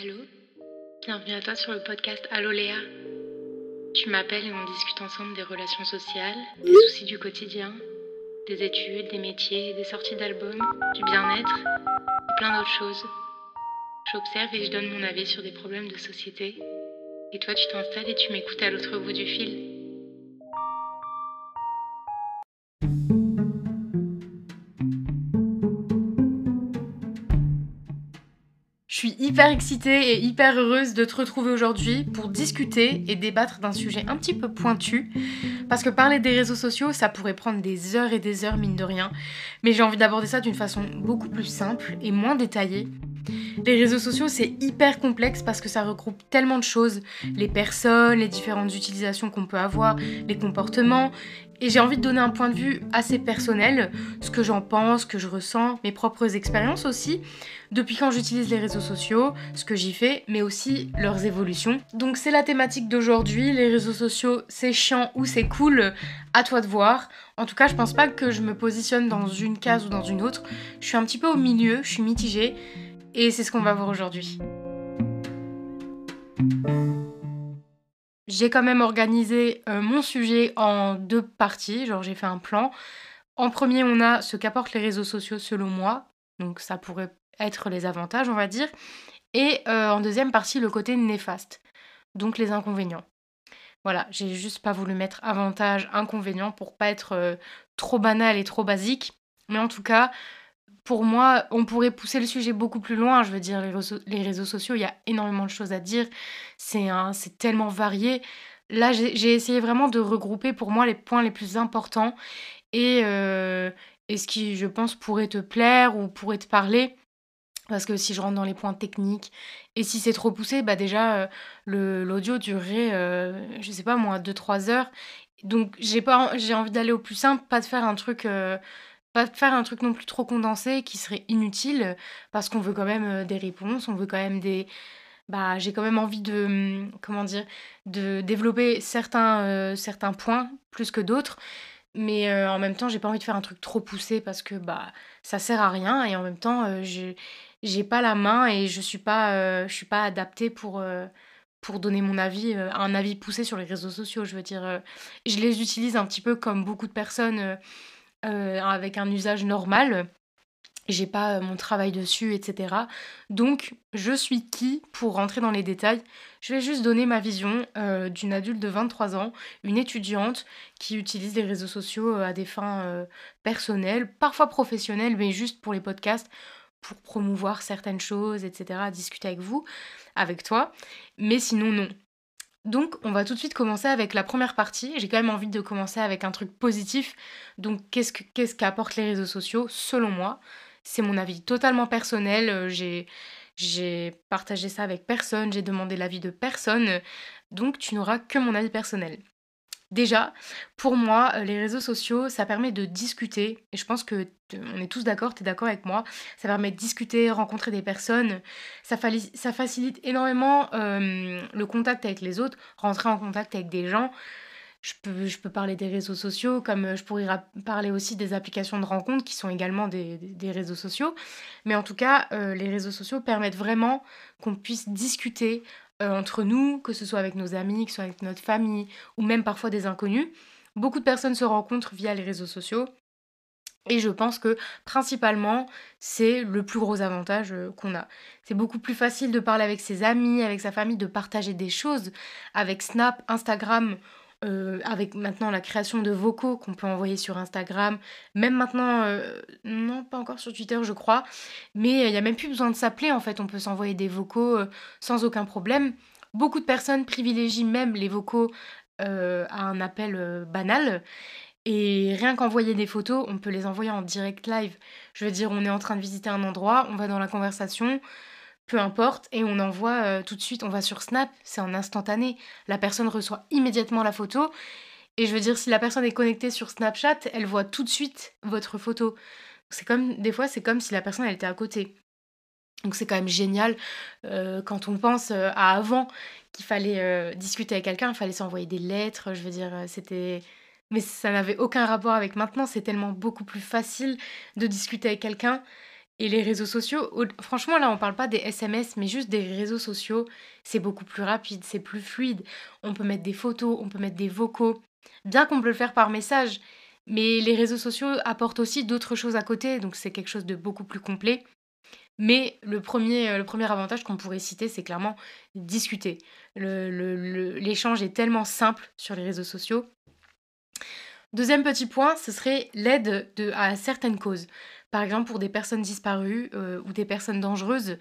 Allô? Bienvenue à toi sur le podcast Allô Léa. Tu m'appelles et on discute ensemble des relations sociales, des soucis du quotidien, des études, des métiers, des sorties d'albums, du bien-être et plein d'autres choses. J'observe et je donne mon avis sur des problèmes de société. Et toi, tu t'installes et tu m'écoutes à l'autre bout du fil. Hyper excitée et hyper heureuse de te retrouver aujourd'hui pour discuter et débattre d'un sujet un petit peu pointu. Parce que parler des réseaux sociaux, ça pourrait prendre des heures et des heures, mine de rien. Mais j'ai envie d'aborder ça d'une façon beaucoup plus simple et moins détaillée. Les réseaux sociaux, c'est hyper complexe parce que ça regroupe tellement de choses. Les personnes, les différentes utilisations qu'on peut avoir, les comportements. Et j'ai envie de donner un point de vue assez personnel, ce que j'en pense, ce que je ressens, mes propres expériences aussi, depuis quand j'utilise les réseaux sociaux, ce que j'y fais, mais aussi leurs évolutions. Donc c'est la thématique d'aujourd'hui, les réseaux sociaux, c'est chiant ou c'est cool, à toi de voir. En tout cas, je pense pas que je me positionne dans une case ou dans une autre. Je suis un petit peu au milieu, je suis mitigée, et c'est ce qu'on va voir aujourd'hui. J'ai quand même organisé euh, mon sujet en deux parties, genre j'ai fait un plan. En premier, on a ce qu'apportent les réseaux sociaux selon moi, donc ça pourrait être les avantages, on va dire. Et euh, en deuxième partie, le côté néfaste, donc les inconvénients. Voilà, j'ai juste pas voulu mettre avantages, inconvénients pour pas être euh, trop banal et trop basique. Mais en tout cas, pour moi, on pourrait pousser le sujet beaucoup plus loin. Je veux dire, les réseaux, sociaux, il y a énormément de choses à dire. C'est tellement varié. Là, j'ai essayé vraiment de regrouper pour moi les points les plus importants et, euh, et ce qui, je pense, pourrait te plaire ou pourrait te parler. Parce que si je rentre dans les points techniques, et si c'est trop poussé, bah déjà, euh, l'audio durerait, euh, je sais pas moi, 2-3 heures. Donc j'ai envie d'aller au plus simple, pas de faire un truc faire un truc non plus trop condensé qui serait inutile parce qu'on veut quand même euh, des réponses, on veut quand même des bah j'ai quand même envie de hum, comment dire de développer certains euh, certains points plus que d'autres. Mais euh, en même temps j'ai pas envie de faire un truc trop poussé parce que bah ça sert à rien et en même temps je j'ai pas la main et je suis pas je suis pas adaptée pour pour donner mon avis un avis poussé sur les réseaux sociaux je veux dire je les utilise un petit peu comme beaucoup de personnes euh, avec un usage normal. J'ai pas euh, mon travail dessus, etc. Donc, je suis qui pour rentrer dans les détails? Je vais juste donner ma vision euh, d'une adulte de 23 ans, une étudiante qui utilise les réseaux sociaux à des fins personnelles, parfois professionnelles, mais juste pour les podcasts, pour promouvoir certaines choses, etc., discuter avec vous, avec toi. Mais sinon, non. Donc, on va tout de suite commencer avec la première partie. J'ai quand même envie de commencer avec un truc positif. Donc, qu'est-ce qu'apportent les réseaux sociaux selon moi? C'est mon avis totalement personnel. Euh, j'ai j'ai partagé ça avec personne, j'ai demandé l'avis de personne. Donc, tu n'auras que mon avis personnel. Déjà, pour moi, euh, les réseaux sociaux, ça permet de discuter, et je pense que on est tous d'accord, tu es d'accord avec moi, ça permet de discuter, rencontrer des personnes, ça, facilite énormément euh, le contact avec les autres, rentrer en contact avec des gens. Je peux, parler des réseaux sociaux, comme euh, je pourrais parler aussi des applications de rencontres qui sont également des, des réseaux sociaux. Mais en tout cas, les réseaux sociaux permettent vraiment qu'on puisse discuter, euh, entre nous, que ce soit avec nos amis, que ce soit avec notre famille, ou même parfois des inconnus. Beaucoup de personnes se rencontrent via les réseaux sociaux. Et je pense que principalement, c'est le plus gros avantage euh, qu'on a. C'est beaucoup plus facile de parler avec ses amis, avec sa famille, de partager des choses. Avec Snap, Instagram, euh, avec maintenant la création de vocaux qu'on peut envoyer sur Instagram, même maintenant, euh, non pas encore sur Twitter je crois, mais il n'y a même plus besoin de s'appeler en fait, on peut s'envoyer des vocaux euh, sans aucun problème. Beaucoup de personnes privilégient même les vocaux à un appel banal. Et rien qu'envoyer des photos, on peut les envoyer en direct live. Je veux dire, on est en train de visiter un endroit, on va dans la conversation, peu importe, et on envoie euh, tout de suite, on va sur Snap, c'est en instantané. La personne reçoit immédiatement la photo. Et je veux dire, si la personne est connectée sur Snapchat, elle voit tout de suite votre photo. C'est comme, des fois, c'est comme si la personne, elle était à côté. Donc c'est quand même génial euh, quand on pense euh, à avant qu'il fallait discuter avec quelqu'un, il fallait s'envoyer des lettres, je veux dire, c'était... Mais ça n'avait aucun rapport avec maintenant, c'est tellement beaucoup plus facile de discuter avec quelqu'un Et les réseaux sociaux, franchement, là, on parle pas des SMS, mais juste des réseaux sociaux. C'est beaucoup plus rapide, c'est plus fluide. On peut mettre des photos, on peut mettre des vocaux. Bien qu'on peut le faire par message, mais les réseaux sociaux apportent aussi d'autres choses à côté, donc c'est quelque chose de beaucoup plus complet. Mais le premier, le premier avantage qu'on pourrait citer, c'est clairement discuter. L'échange est tellement simple sur les réseaux sociaux. Deuxième petit point, ce serait l'aide à certaines causes. Par exemple, pour des personnes disparues euh, ou des personnes dangereuses,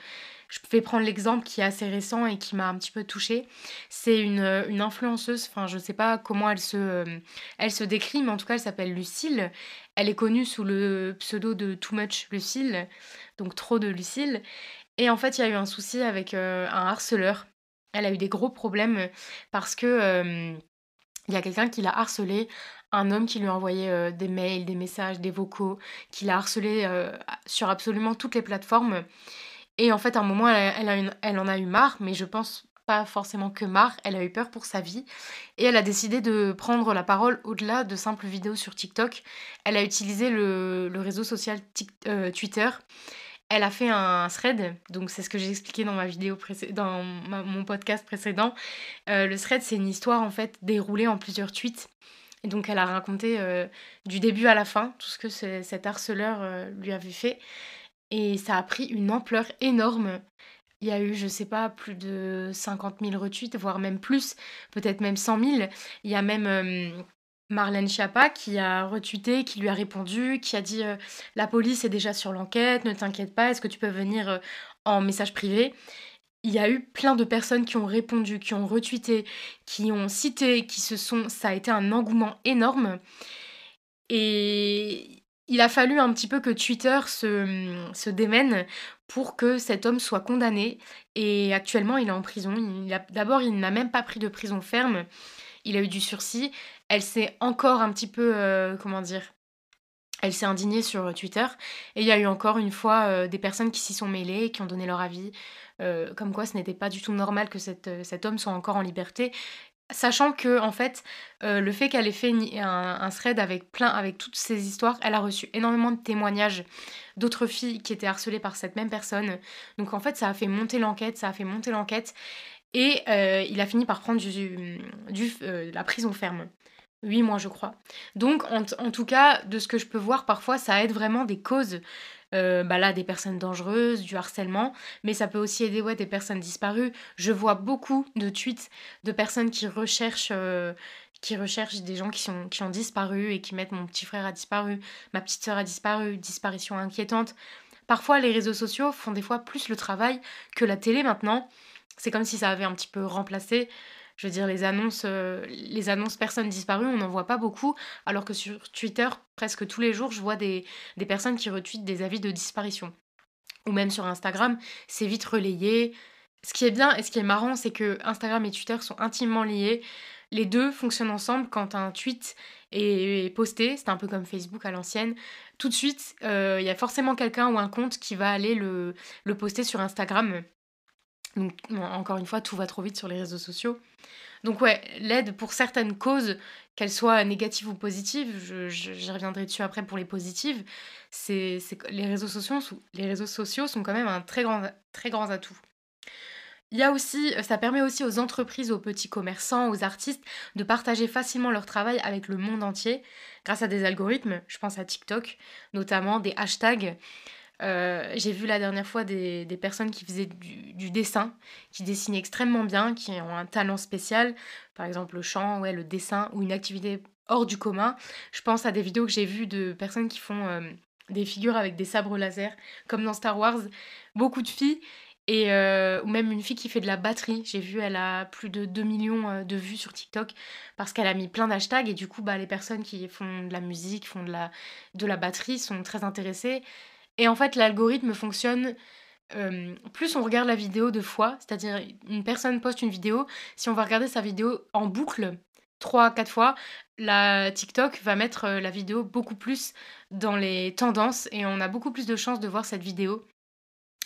je vais prendre l'exemple qui est assez récent et qui m'a un petit peu touchée. C'est une, euh, influenceuse, enfin je ne sais pas comment elle se, euh, elle se décrit, mais en tout cas elle s'appelle Lucille. Elle est connue sous le pseudo de Too Much Lucille, donc trop de Lucille. Et en fait il y a eu un souci avec un harceleur. Elle a eu des gros problèmes parce que il y a quelqu'un qui l'a harcelée un homme qui lui a envoyé euh, des mails, des messages, des vocaux, qui l'a harcelé euh, sur absolument toutes les plateformes. Et en fait, à un moment, elle, en a eu marre, mais je pense pas forcément que marre, elle a eu peur pour sa vie et elle a décidé de prendre la parole au-delà de simples vidéos sur TikTok. Elle a utilisé le, réseau social euh, Twitter. Elle a fait un thread, donc c'est ce que j'ai expliqué dans ma vidéo dans mon podcast précédent. le thread, c'est une histoire en fait déroulée en plusieurs tweets donc elle a raconté euh, du début à la fin tout ce que cet harceleur euh, lui avait fait. Et ça a pris une ampleur énorme. Il y a eu, je sais pas, plus de 50 000 retweets, voire même plus, peut-être même 100 000. Il y a même euh, Marlène Schiappa qui a retweeté, qui lui a répondu, qui a dit La police est déjà sur l'enquête, ne t'inquiète pas, est-ce que tu peux venir en message privé? Il y a eu plein de personnes qui ont répondu, qui ont retweeté, qui ont cité, qui se sont... Ça a été un engouement énorme. Et il a fallu un petit peu que Twitter se, démène pour que cet homme soit condamné. Et actuellement, il est en prison. D'abord, il n'a même pas pris de prison ferme. Il a eu du sursis. Elle s'est encore un petit peu, euh, comment dire, elle s'est indignée sur Twitter. Et il y a eu encore une fois euh, des personnes qui s'y sont mêlées, qui ont donné leur avis, euh, comme quoi ce n'était pas du tout normal que euh, cet homme soit encore en liberté. Sachant que, en fait, euh, le fait qu'elle ait fait un, thread avec plein, avec toutes ces histoires, elle a reçu énormément de témoignages d'autres filles qui étaient harcelées par cette même personne. Donc, en fait, ça a fait monter l'enquête, ça a fait monter l'enquête. Et il a fini par prendre du, la prison ferme. Oui, moi je crois. Donc, en, en, tout cas, de ce que je peux voir, parfois, ça aide vraiment des causes euh, bah là, des personnes dangereuses, du harcèlement, mais ça peut aussi aider ouais, des personnes disparues. Je vois beaucoup de tweets de personnes qui recherchent, euh, qui recherchent des gens qui, sont, qui ont disparu et qui mettent mon petit frère a disparu, ma petite soeur a disparu, disparition inquiétante. Parfois, les réseaux sociaux font des fois plus le travail que la télé maintenant. C'est comme si ça avait un petit peu remplacé je veux dire, les annonces, euh, les annonces personnes disparues, on n'en voit pas beaucoup, alors que sur Twitter, presque tous les jours, je vois des, personnes qui retweetent des avis de disparition. Ou même sur Instagram, c'est vite relayé. Ce qui est bien et ce qui est marrant, c'est que Instagram et Twitter sont intimement liés. Les deux fonctionnent ensemble quand un tweet est posté, c'est un peu comme Facebook à l'ancienne. Tout de suite, euh, il y a forcément quelqu'un ou un compte qui va aller le, le poster sur Instagram donc, encore une fois, tout va trop vite sur les réseaux sociaux. Donc ouais, l'aide pour certaines causes, qu'elles soient négatives ou positives, j'y reviendrai dessus après pour les positives, c'est, les, réseaux sociaux, les réseaux sociaux sont quand même un très grand, très grand atout. Il y a aussi, ça permet aussi aux entreprises, aux petits commerçants, aux artistes de partager facilement leur travail avec le monde entier grâce à des algorithmes. Je pense à TikTok, notamment des hashtags. Euh, j'ai vu la dernière fois des, personnes qui faisaient du, dessin, qui dessinaient extrêmement bien, qui ont un talent spécial, par exemple le chant, ouais, le dessin ou une activité hors du commun. Je pense à des vidéos que j'ai vues de personnes qui font euh, des figures avec des sabres laser, comme dans Star Wars, beaucoup de filles. Et, euh, ou même une fille qui fait de la batterie. J'ai vu, elle a plus de 2 millions de vues sur TikTok parce qu'elle a mis plein d'hashtags et du coup, bah, les personnes qui font de la musique, font de la, de la batterie sont très intéressées. Et en fait, l'algorithme fonctionne. Euh, plus on regarde la vidéo deux fois, c'est-à-dire une personne poste une vidéo, si on va regarder sa vidéo en boucle, trois, quatre fois, la TikTok va mettre euh, la vidéo beaucoup plus dans les tendances et on a beaucoup plus de chances de voir cette vidéo.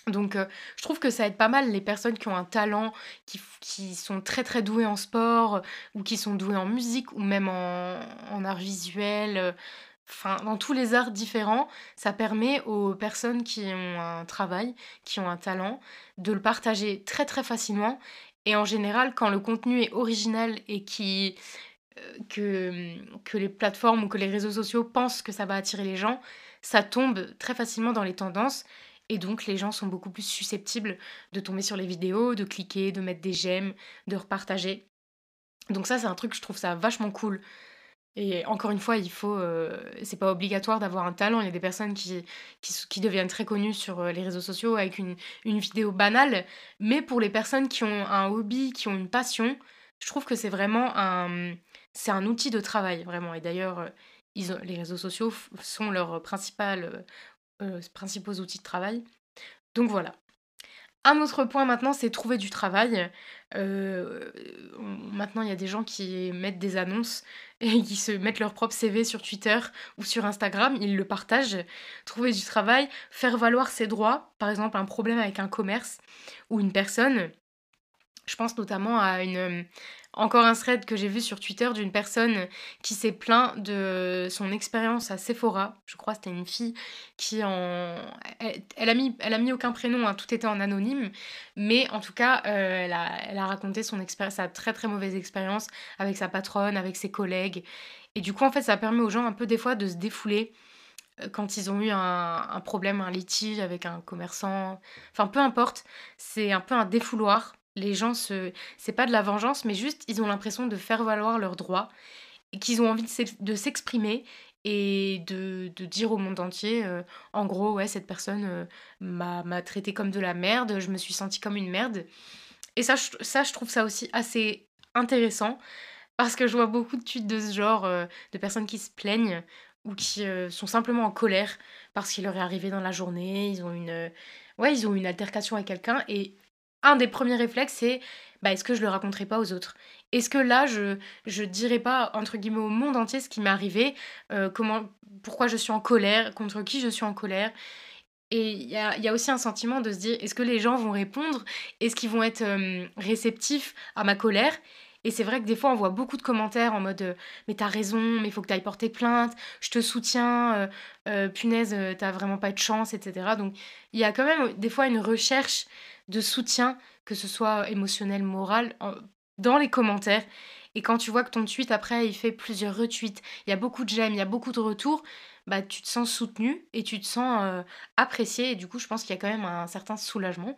Donc euh, je trouve que ça aide pas mal les personnes qui ont un talent, qui, qui sont très très douées en sport ou qui sont douées en musique ou même en, en art visuel. Enfin, dans tous les arts différents, ça permet aux personnes qui ont un travail, qui ont un talent, de le partager très très facilement. Et en général, quand le contenu est original et qui, euh, que, que les plateformes ou que les réseaux sociaux pensent que ça va attirer les gens, ça tombe très facilement dans les tendances. Et donc les gens sont beaucoup plus susceptibles de tomber sur les vidéos, de cliquer, de mettre des j'aime, de repartager. Donc ça c'est un truc, je trouve ça vachement cool. Et encore une fois, il faut, euh, c'est pas obligatoire d'avoir un talent. Il y a des personnes qui, qui, deviennent très connues sur euh, les réseaux sociaux avec une, une vidéo banale. Mais pour les personnes qui ont un hobby, qui ont une passion, je trouve que c'est vraiment un, c'est un outil de travail, vraiment. Et d'ailleurs, euh, les réseaux sociaux sont leurs principaux outils de travail. Donc voilà. Un autre point maintenant, c'est trouver du travail. Euh, maintenant, il y a des gens qui mettent des annonces et qui se mettent leur propre CV sur Twitter ou sur Instagram, ils le partagent. Trouver du travail, faire valoir ses droits, par exemple un problème avec un commerce ou une personne. Je pense notamment à une, encore un thread que j'ai vu sur Twitter d'une personne qui s'est plaint de son expérience à Sephora. Je crois que c'était une fille qui en... Elle, a, mis, elle a mis aucun prénom, hein, tout était en anonyme. Mais en tout cas, euh, elle, a, elle, a, raconté son expérience, sa très très mauvaise expérience avec sa patronne, avec ses collègues. Et du coup, en fait, ça permet aux gens un peu des fois de se défouler euh, quand ils ont eu un, un problème, un litige avec un commerçant. Enfin, peu importe, c'est un peu un défouloir les gens se. C'est pas de la vengeance, mais juste, ils ont l'impression de faire valoir leurs droits qu'ils ont envie de s'exprimer et de, dire au monde entier, euh, en gros, ouais, cette personne euh, m'a traité comme de la merde, je me suis sentie comme une merde. Et ça, je, ça, je trouve ça aussi assez intéressant parce que je vois beaucoup de tweets de ce genre, euh, de personnes qui se plaignent ou qui sont simplement en colère parce qu'il leur est arrivé dans la journée, ils ont une, ouais, ils ont une altercation avec quelqu'un et un des premiers réflexes, c'est bah, est-ce que je le raconterai pas aux autres? Est-ce que là, je je dirai pas, entre guillemets, au monde entier ce qui m'est arrivé, euh, comment, pourquoi je suis en colère, contre qui je suis en colère? Et il y a, aussi un sentiment de se dire, est-ce que les gens vont répondre? Est-ce qu'ils vont être euh, réceptifs à ma colère? Et c'est vrai que des fois, on voit beaucoup de commentaires en mode euh, Mais t'as raison, mais il faut que t'ailles porter plainte, je te soutiens, punaise, t'as vraiment pas de chance, etc. Donc il y a quand même des fois une recherche de soutien, que ce soit émotionnel, moral, dans les commentaires. Et quand tu vois que ton tweet, après, il fait plusieurs retweets, il y a beaucoup de j'aime, il y a beaucoup de retours, bah, tu te sens soutenu et tu te sens euh, apprécié. Et du coup, je pense qu'il y a quand même un certain soulagement.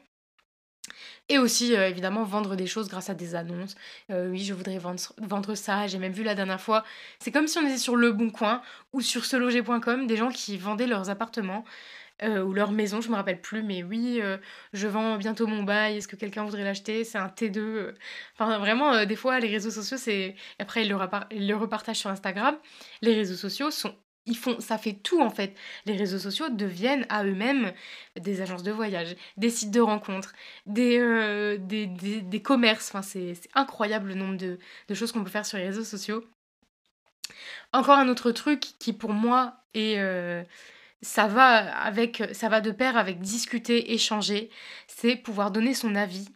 Et aussi, euh, évidemment, vendre des choses grâce à des annonces. Euh, oui, je voudrais vendre, vendre ça. J'ai même vu la dernière fois. C'est comme si on était sur Le Bon Coin ou sur seloger.com, des gens qui vendaient leurs appartements. Euh, ou leur maison, je me rappelle plus, mais oui, euh, je vends bientôt mon bail, est-ce que quelqu'un voudrait l'acheter? C'est un T2. Euh. Enfin, vraiment, des fois, les réseaux sociaux, c'est. Après, ils le, le repartagent sur Instagram. Les réseaux sociaux sont ils font, ça fait tout en fait. Les réseaux sociaux deviennent à eux-mêmes des agences de voyage, des sites de rencontres, des, des, des, commerces. Enfin, c'est incroyable le nombre de, de choses qu'on peut faire sur les réseaux sociaux. Encore un autre truc qui pour moi est, ça va avec ça va de pair avec discuter, échanger, c'est pouvoir donner son avis,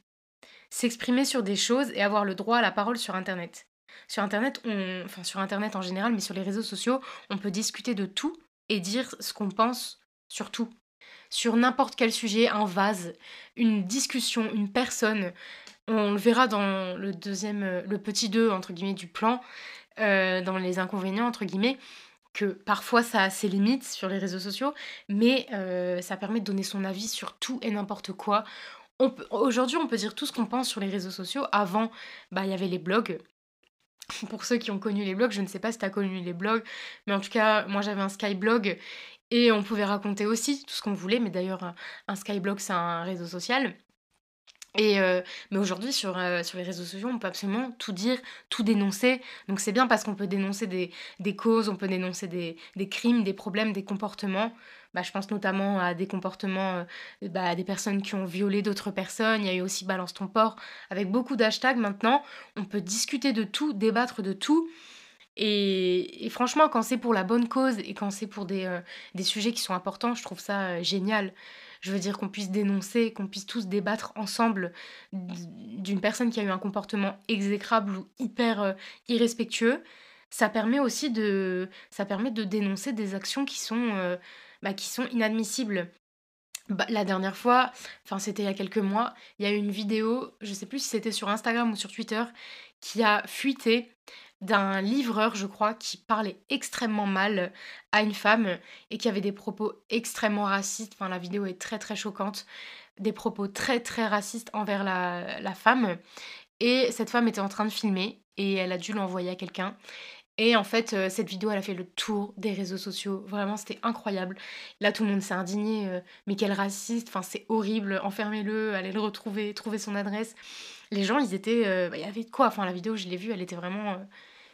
s'exprimer sur des choses et avoir le droit à la parole sur internet. Sur internet, on enfin sur internet en général, mais sur les réseaux sociaux, on peut discuter de tout et dire ce qu'on pense sur tout. Sur n'importe quel sujet, un vase, une discussion, une personne. On le verra dans le deuxième, le petit 2 entre guillemets du plan, euh, dans les inconvénients entre guillemets que parfois ça a ses limites sur les réseaux sociaux, mais euh, ça permet de donner son avis sur tout et n'importe quoi. Aujourd'hui, on peut dire tout ce qu'on pense sur les réseaux sociaux. Avant, bah, il y avait les blogs. Pour ceux qui ont connu les blogs, je ne sais pas si tu as connu les blogs, mais en tout cas, moi j'avais un Skyblog et on pouvait raconter aussi tout ce qu'on voulait. Mais d'ailleurs, un Skyblog, c'est un réseau social. Euh, mais aujourd'hui, sur, euh, sur les réseaux sociaux, on peut absolument tout dire, tout dénoncer. Donc c'est bien parce qu'on peut dénoncer des, causes, on peut dénoncer des, crimes, des problèmes, des comportements. Bah, je pense notamment à des comportements euh, bah, des personnes qui ont violé d'autres personnes. Il y a eu aussi Balance ton port. Avec beaucoup d'hashtags maintenant, on peut discuter de tout, débattre de tout. Et, franchement, quand c'est pour la bonne cause et quand c'est pour des, des sujets qui sont importants, je trouve ça génial. Je veux dire qu'on puisse dénoncer, qu'on puisse tous débattre ensemble d'une personne qui a eu un comportement exécrable ou hyper euh, irrespectueux. ça permet aussi de, dénoncer des actions qui sont, euh, bah, inadmissibles. Bah, la dernière fois, enfin c'était il y a quelques mois, il y a eu une vidéo, je sais plus si c'était sur Instagram ou sur Twitter, qui a fuité d'un livreur, je crois, qui parlait extrêmement mal à une femme et qui avait des propos extrêmement racistes. Enfin, la vidéo est très très choquante. Des propos très très racistes envers la, la femme. Et cette femme était en train de filmer et elle a dû l'envoyer à quelqu'un. Et en fait, euh, cette vidéo, elle a fait le tour des réseaux sociaux. Vraiment, c'était incroyable. Là, tout le monde s'est indigné. Euh, mais quel raciste. Enfin, c'est horrible. Enfermez-le, allez le retrouver, trouver son adresse. Les gens, ils étaient. Euh, bah, il y avait de quoi. Enfin, la vidéo, je l'ai vue, elle était vraiment.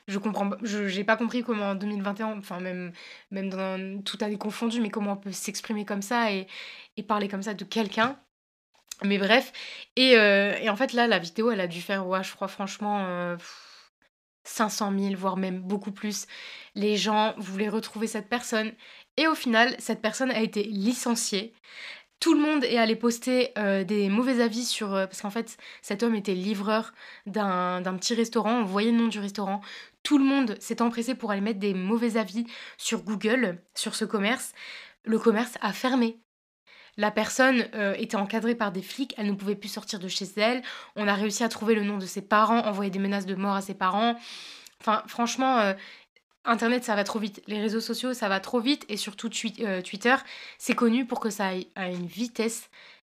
je comprends. Je j'ai pas compris comment en 2021, enfin, même, même dans tout année confondu, mais comment on peut s'exprimer comme ça et, parler comme ça de quelqu'un. Mais bref. Et, et, en fait, là, la vidéo, elle a dû faire, ouais, je crois, franchement. 500 000, voire même beaucoup plus. Les gens voulaient retrouver cette personne. Et au final, cette personne a été licenciée. Tout le monde est allé poster euh, des mauvais avis sur... Euh, parce qu'en fait, cet homme était livreur d'un petit restaurant. On voyait le nom du restaurant. Tout le monde s'est empressé pour aller mettre des mauvais avis sur Google, sur ce commerce. Le commerce a fermé. La personne euh, était encadrée par des flics, elle ne pouvait plus sortir de chez elle. On a réussi à trouver le nom de ses parents, envoyer des menaces de mort à ses parents. Enfin, franchement, Internet, ça va trop vite. Les réseaux sociaux, ça va trop vite. Et surtout euh, Twitter, c'est connu pour que ça aille à une vitesse.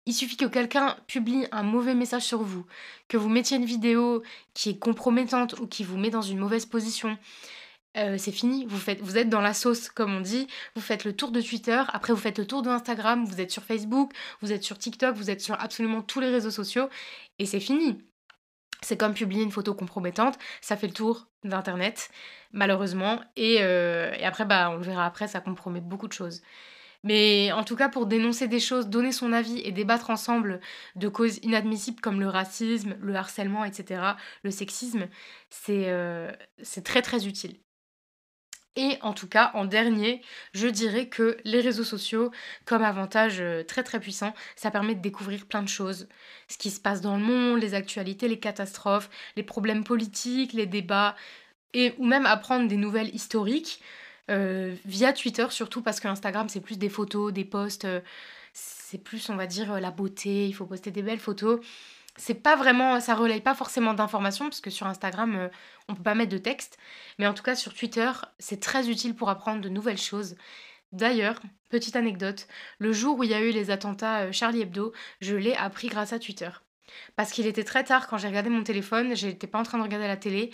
Il suffit que quelqu'un publie un mauvais message sur vous, que vous mettiez une vidéo qui est compromettante ou qui vous met dans une mauvaise position, euh, c'est fini, vous, vous êtes dans la sauce, comme on dit, vous faites le tour de Twitter, après vous faites le tour de Instagram, vous êtes sur Facebook, vous êtes sur TikTok, vous êtes sur absolument tous les réseaux sociaux, et c'est fini. C'est comme publier une photo compromettante, ça fait le tour d'Internet, malheureusement, et, euh, et, après, bah, on le verra après, ça compromet beaucoup de choses. Mais en tout cas, pour dénoncer des choses, donner son avis et débattre ensemble de causes inadmissibles comme le racisme, le harcèlement, etc., le sexisme, c'est euh, très très utile. Et en tout cas, en dernier, je dirais que les réseaux sociaux, comme avantage euh, très très puissant, ça permet de découvrir plein de choses. Ce qui se passe dans le monde, les actualités, les catastrophes, les problèmes politiques, les débats, et, ou même apprendre des nouvelles historiques euh, via Twitter, surtout parce que Instagram, c'est plus des photos, des posts, euh, c'est plus, on va dire, la beauté, il faut poster des belles photos c'est pas vraiment, ça relaye pas forcément d'informations, parce que sur Instagram, on euh, on peut pas mettre de texte. Mais en tout cas, sur Twitter, c'est très utile pour apprendre de nouvelles choses. D'ailleurs, petite anecdote, le jour où il y a eu les attentats euh, Charlie Hebdo, je l'ai appris grâce à Twitter. Parce qu'il était très tard quand j'ai regardé mon téléphone, j'étais pas en train de regarder la télé,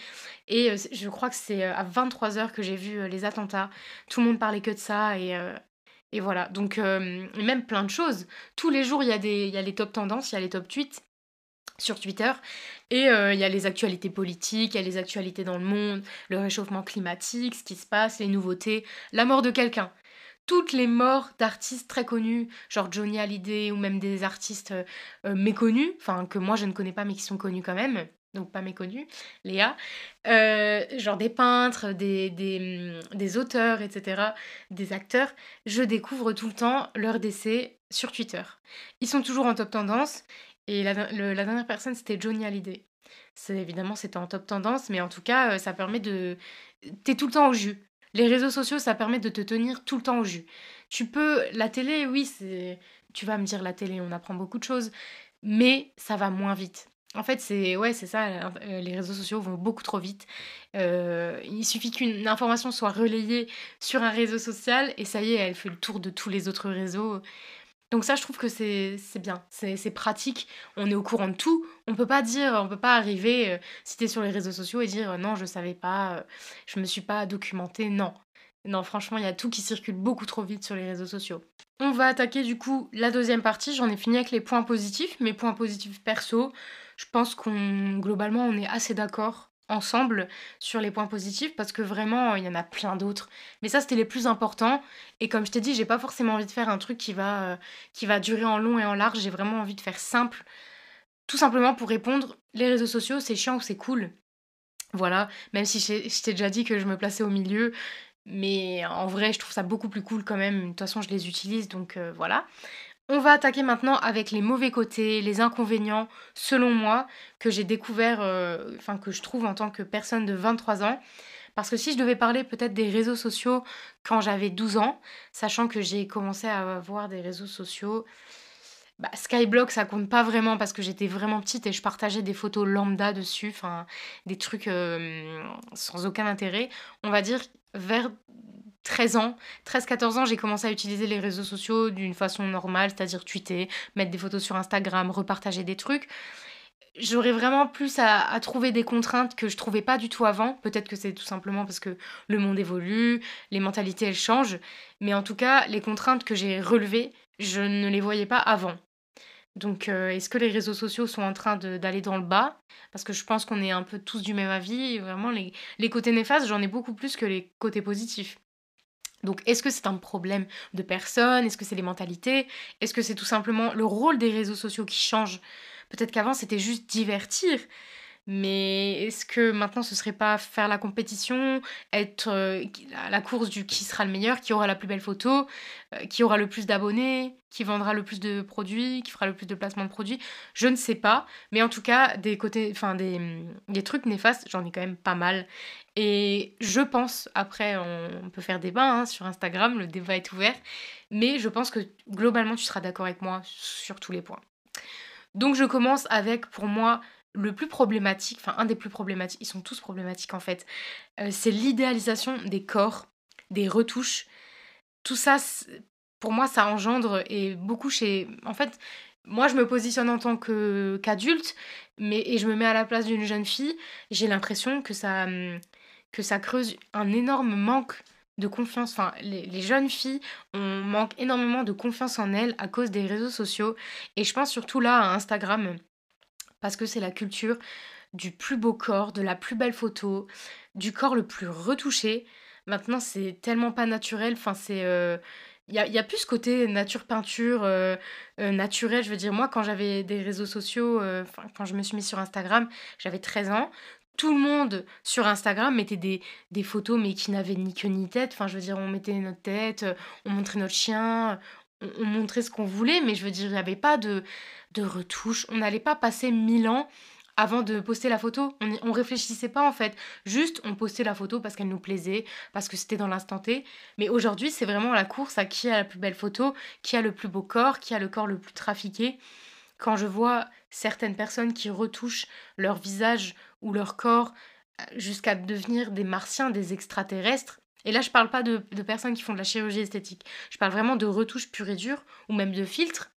et euh, je crois que c'est à 23h que j'ai vu les attentats. Tout le monde parlait que de ça, et, et voilà. Donc, même plein de choses. Tous les jours, il y, a des, il y a les top tendances, il y a les top tweets, sur Twitter. Et euh, il y a les actualités politiques, il y a les actualités dans le monde, le réchauffement climatique, ce qui se passe, les nouveautés, la mort de quelqu'un. Toutes les morts d'artistes très connus, genre Johnny Hallyday ou même des artistes euh, euh, méconnus, enfin que moi je ne connais pas mais qui sont connus quand même, donc pas méconnus, Léa, genre des peintres, des, des, mm, des, auteurs, etc., des acteurs, je découvre tout le temps leur décès sur Twitter. Ils sont toujours en top tendance et la, dernière personne, c'était Johnny Hallyday. C'est évidemment, c'était en top tendance, mais en tout cas, euh, ça permet de. T'es tout le temps au jus. Les réseaux sociaux, ça permet de te tenir tout le temps au jus. Tu peux. La télé, oui, c'est. Tu vas me dire, la télé, on apprend beaucoup de choses, mais ça va moins vite. En fait, c'est ouais, c'est ça. Euh, les réseaux sociaux vont beaucoup trop vite. Euh, il suffit qu'une information soit relayée sur un réseau social et ça y est, elle fait le tour de tous les autres réseaux. Donc ça, je trouve que c'est bien, c'est pratique, on est au courant de tout. On peut pas dire, on peut pas arriver, euh, si tu es sur les réseaux sociaux et dire non, je savais pas, euh, je me suis pas documenté, non. Non, franchement, il y a tout qui circule beaucoup trop vite sur les réseaux sociaux. On va attaquer du coup la deuxième partie, j'en ai fini avec les points positifs, mes points positifs perso. Je pense qu'on globalement on est assez d'accord ensemble sur les points positifs parce que vraiment il y en a plein d'autres. Mais ça c'était les plus importants. Et comme je t'ai dit j'ai pas forcément envie de faire un truc qui va euh, qui va durer en long et en large. J'ai vraiment envie de faire simple tout simplement pour répondre. Les réseaux sociaux c'est chiant ou c'est cool. Voilà. Même si je t'ai déjà dit que je me plaçais au milieu. Mais en vrai je trouve ça beaucoup plus cool quand même. De toute façon je les utilise donc euh, voilà on va attaquer maintenant avec les mauvais côtés, les inconvénients, selon moi, que j'ai découvert, euh, enfin que je trouve en tant que personne de 23 ans. Parce que si je devais parler peut-être des réseaux sociaux quand j'avais 12 ans, sachant que j'ai commencé à avoir des réseaux sociaux, bah, Skyblock, ça compte pas vraiment parce que j'étais vraiment petite et je partageais des photos lambda dessus, enfin des trucs euh, sans aucun intérêt. On va dire vers 13 ans, 13-14 ans, j'ai commencé à utiliser les réseaux sociaux d'une façon normale, c'est-à-dire tweeter, mettre des photos sur Instagram, repartager des trucs. J'aurais vraiment plus à, trouver des contraintes que je trouvais pas du tout avant. Peut-être que c'est tout simplement parce que le monde évolue, les mentalités elles changent. Mais en tout cas, les contraintes que j'ai relevées, je ne les voyais pas avant. Donc, euh, est-ce que les réseaux sociaux sont en train d'aller dans le bas? Parce que je pense qu'on est un peu tous du même avis. Vraiment, les, les côtés néfastes, j'en ai beaucoup plus que les côtés positifs. Donc, est-ce que c'est un problème de personne? Est-ce que c'est les mentalités? Est-ce que c'est tout simplement le rôle des réseaux sociaux qui change? Peut-être qu'avant, c'était juste divertir. Mais est-ce que maintenant ce serait pas faire la compétition, être euh, la course du qui sera le meilleur, qui aura la plus belle photo, euh, qui aura le plus d'abonnés, qui vendra le plus de produits, qui fera le plus de placements de produits? Je ne sais pas, mais en tout cas des côtés, enfin des, des trucs néfastes, j'en ai quand même pas mal. Et je pense, après on, peut faire débat hein, sur Instagram, le débat est ouvert, mais je pense que globalement tu seras d'accord avec moi sur tous les points. Donc je commence avec pour moi le plus problématique, enfin un des plus problématiques, ils sont tous problématiques en fait, euh, c'est l'idéalisation des corps, des retouches. Tout ça, pour moi, ça engendre et beaucoup chez... En fait, moi, je me positionne en tant qu'adulte, mais et je me mets à la place d'une jeune fille. J'ai l'impression que ça, hum, que ça creuse un énorme manque de confiance. Enfin, les, les, jeunes filles, on manque énormément de confiance en elles à cause des réseaux sociaux. Et je pense surtout là à Instagram parce que c'est la culture du plus beau corps, de la plus belle photo, du corps le plus retouché. Maintenant, c'est tellement pas naturel. Enfin, c'est. Il euh, y, a, y, a, plus ce côté nature-peinture euh, euh, naturel. Je veux dire, moi, quand j'avais des réseaux sociaux, quand je me suis mise sur Instagram, j'avais 13 ans. Tout le monde sur Instagram mettait des, des photos, mais qui n'avaient ni queue ni tête. Enfin, je veux dire, on mettait notre tête, on montrait notre chien, on, montrait ce qu'on voulait, mais je veux dire, il n'y avait pas de, de retouche. On n'allait pas passer mille ans avant de poster la photo. On, on réfléchissait pas en fait. Juste, on postait la photo parce qu'elle nous plaisait, parce que c'était dans l'instant T. Mais aujourd'hui, c'est vraiment la course à qui a la plus belle photo, qui a le plus beau corps, qui a le corps le plus trafiqué. Quand je vois certaines personnes qui retouchent leur visage ou leur corps euh, jusqu'à devenir des martiens, des extraterrestres, et là, je parle pas de, personnes qui font de la chirurgie esthétique. Je parle vraiment de retouches pures et dures, ou même de filtres.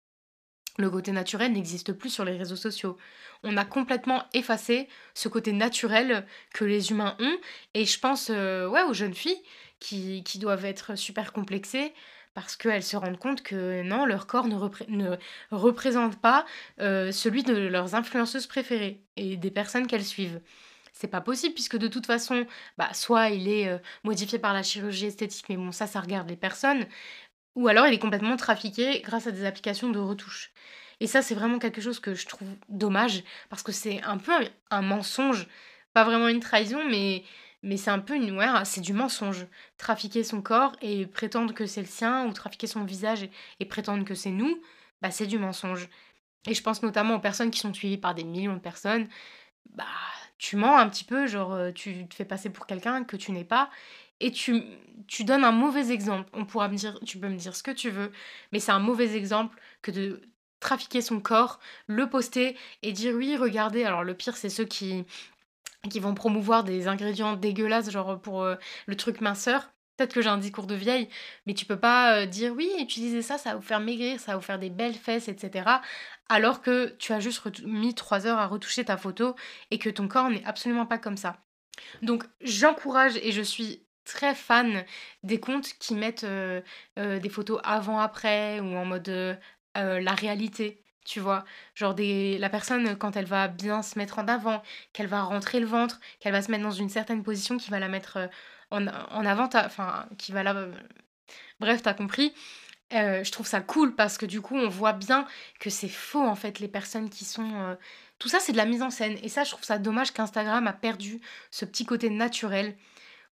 Le côté naturel n'existe plus sur les réseaux sociaux. On a complètement effacé ce côté naturel que les humains ont. Et je pense euh, aux jeunes filles qui, doivent être super complexées parce qu'elles se rendent compte que non, leur corps ne, représente pas euh, celui de leurs influenceuses préférées et des personnes qu'elles suivent c'est pas possible puisque de toute façon, bah, soit il est euh, modifié par la chirurgie esthétique, mais bon, ça, ça regarde les personnes, ou alors il est complètement trafiqué grâce à des applications de retouche. Et ça, c'est vraiment quelque chose que je trouve dommage parce que c'est un peu un mensonge, pas vraiment une trahison, mais mais c'est un peu une ouais, c'est du mensonge. Trafiquer son corps et prétendre que c'est le sien ou trafiquer son visage et, prétendre que c'est nous, bah c'est du mensonge. Et je pense notamment aux personnes qui sont suivies par des millions de personnes. Bah tu mens un petit peu, genre tu te fais passer pour quelqu'un que tu n'es pas et tu, tu donnes un mauvais exemple. On pourra me dire, tu peux me dire ce que tu veux, mais c'est un mauvais exemple que de trafiquer son corps, le poster et dire oui, regardez. Alors le pire, c'est ceux qui qui vont promouvoir des ingrédients dégueulasses, genre pour le truc minceur. Peut-être que j'ai un discours de vieille, mais tu peux pas euh, dire oui, utilisez ça, ça va vous faire maigrir, ça va vous faire des belles fesses, etc. Alors que tu as juste mis trois heures à retoucher ta photo et que ton corps n'est absolument pas comme ça. Donc j'encourage et je suis très fan des comptes qui mettent euh, euh, des photos avant-après ou en mode la réalité. Tu vois, genre des, la personne, quand elle va bien se mettre en avant, qu'elle va rentrer le ventre, qu'elle va se mettre dans une certaine position qui va la mettre en, avant, enfin, qui va là. Bref, t'as compris. Euh, je trouve ça cool parce que du coup, on voit bien que c'est faux en fait, les personnes qui sont. Euh, tout ça, c'est de la mise en scène. Et ça, je trouve ça dommage qu'Instagram a perdu ce petit côté naturel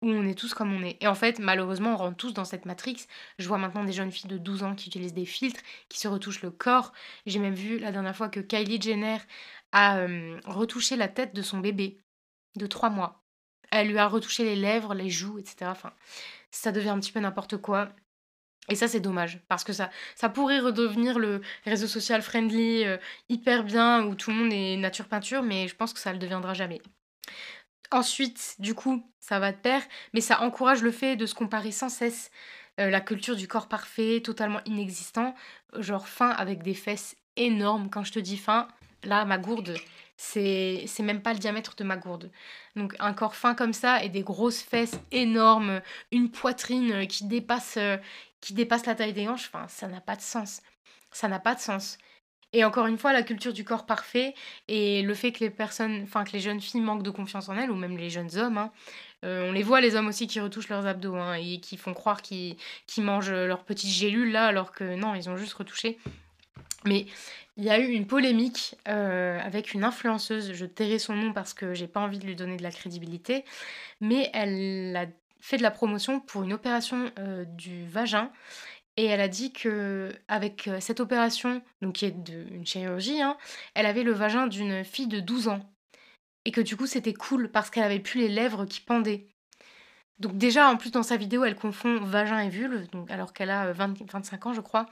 où on est tous comme on est. Et en fait, malheureusement, on rentre tous dans cette matrix. Je vois maintenant des jeunes filles de 12 ans qui utilisent des filtres, qui se retouchent le corps. J'ai même vu la dernière fois que Kylie Jenner a euh, retouché la tête de son bébé de 3 mois. Elle lui a retouché les lèvres, les joues, etc. Ça devient un petit peu n'importe quoi. Et ça, c'est dommage, parce que ça, ça pourrait redevenir le réseau social friendly, euh, hyper bien, où tout le monde est nature peinture, mais je pense que ça ne le deviendra jamais. Ensuite, du coup, ça va de pair, mais ça encourage le fait de se comparer sans cesse. Euh, la culture du corps parfait, totalement inexistant, genre fin avec des fesses énormes. Quand je te dis fin, là, ma gourde, c'est même pas le diamètre de ma gourde. Donc un corps fin comme ça et des grosses fesses énormes, une poitrine qui dépasse, euh, qui dépasse la taille des hanches, ça n'a pas de sens. Ça n'a pas de sens. Et encore une fois, la culture du corps parfait et le fait que les personnes, enfin que les jeunes filles manquent de confiance en elles, ou même les jeunes hommes, hein, euh, on les voit les hommes aussi qui retouchent leurs abdos hein, et qui font croire qu'ils mangent leurs petites gélules là, alors que non, ils ont juste retouché. Mais il y a eu une polémique euh, avec une influenceuse, je tairai son nom parce que j'ai pas envie de lui donner de la crédibilité, mais elle a fait de la promotion pour une opération euh, du vagin et elle a dit que avec euh, cette opération, donc qui est une chirurgie, hein, elle avait le vagin d'une fille de 12 ans. Et que du coup c'était cool parce qu'elle avait plus les lèvres qui pendaient. Donc déjà, en plus, dans sa vidéo, elle confond vagin et vulve, alors qu'elle a 25 euh, ans, je crois.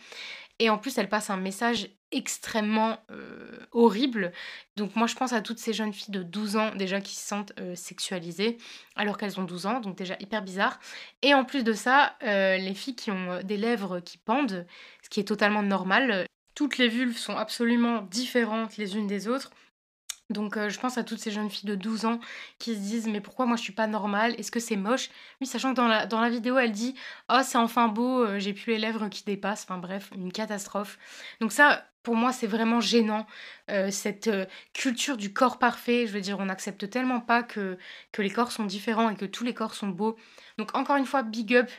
Et en plus, elle passe un message extrêmement euh, horrible. Donc moi, je pense à toutes ces jeunes filles de 12 ans déjà qui se sentent euh, sexualisées alors qu'elles ont 12 ans, donc déjà hyper bizarre. Et en plus de ça, les filles qui ont des lèvres qui pendent, ce qui est totalement normal. Toutes les vulves sont absolument différentes les unes des autres. Donc je pense à toutes ces jeunes filles de 12 ans qui se disent mais pourquoi moi je suis pas normale? Est-ce que c'est moche? Oui, sachant que dans la, dans vidéo elle dit oh c'est enfin beau, j'ai plus les lèvres qui dépassent. Enfin bref, une catastrophe. Donc ça pour moi c'est vraiment gênant cette culture du corps parfait. Je veux dire on n'accepte tellement pas que que les corps sont différents et que tous les corps sont beaux. Donc encore une fois big up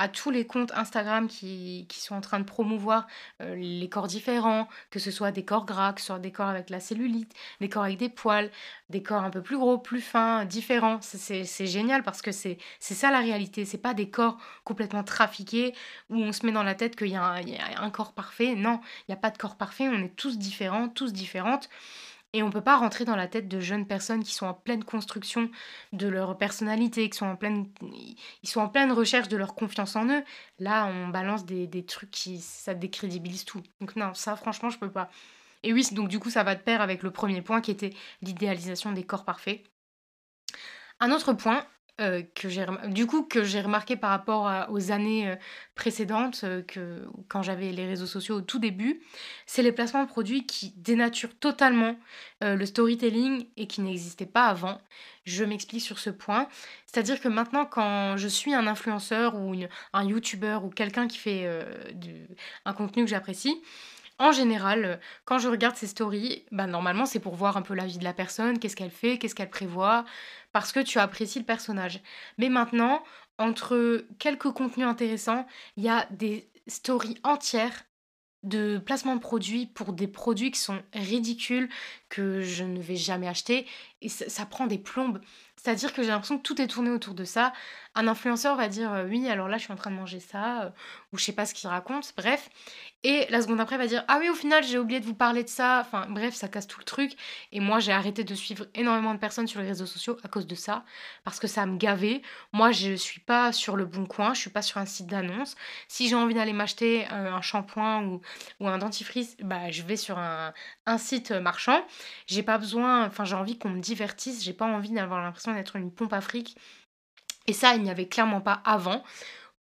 à tous les comptes Instagram qui, sont en train de promouvoir euh, les corps différents, que ce soit des corps gras, que ce soit des corps avec la cellulite, des corps avec des poils, des corps un peu plus gros, plus fins, différents. C'est génial parce que c'est ça la réalité. C'est pas des corps complètement trafiqués où on se met dans la tête qu'il y, y, a un corps parfait. Non, il n'y a pas de corps parfait. On est tous différents, tous différentes. Et on ne peut pas rentrer dans la tête de jeunes personnes qui sont en pleine construction de leur personnalité, qui sont en pleine, ils sont en pleine recherche de leur confiance en eux. Là, on balance des, des trucs qui, ça décrédibilise tout. Donc non, ça, franchement, je peux pas. Et oui, donc du coup, ça va de pair avec le premier point qui était l'idéalisation des corps parfaits. Un autre point, euh, que j'ai du coup que j'ai remarqué par rapport aux années euh, précédentes euh, quand j'avais les réseaux sociaux au tout début, c'est les placements de produits qui dénaturent totalement le storytelling et qui n'existaient pas avant. Je m'explique sur ce point. C'est-à-dire que maintenant, quand je suis un influenceur ou un youtubeur ou quelqu'un qui fait un contenu que j'apprécie, en général, quand je regarde ces stories, bah, normalement c'est pour voir un peu la vie de la personne, qu'est-ce qu'elle fait, qu'est-ce qu'elle prévoit, parce que tu apprécies le personnage. Mais maintenant, entre quelques contenus intéressants, il y a des stories entières de placement de produits pour des produits qui sont ridicules, que je ne vais jamais acheter, et ça prend des plombes. C'est-à-dire que j'ai l'impression que tout est tourné autour de ça. Un influenceur va dire euh, oui, alors là je suis en train de manger ça, euh, ou je sais pas ce qu'il raconte, bref. Et la seconde après va dire ah oui, au final j'ai oublié de vous parler de ça. Enfin bref, ça casse tout le truc. Et moi j'ai arrêté de suivre énormément de personnes sur les réseaux sociaux à cause de ça, parce que ça me gavait. Moi je suis pas sur le bon coin, je suis pas sur un site d'annonce. Si j'ai envie d'aller m'acheter euh, un shampoing ou, un dentifrice, bah je vais sur un, un site marchand. J'ai pas besoin, enfin j'ai envie qu'on me divertisse, j'ai pas envie d'avoir l'impression d'être une pompe à fric. Et ça, il n'y avait clairement pas avant.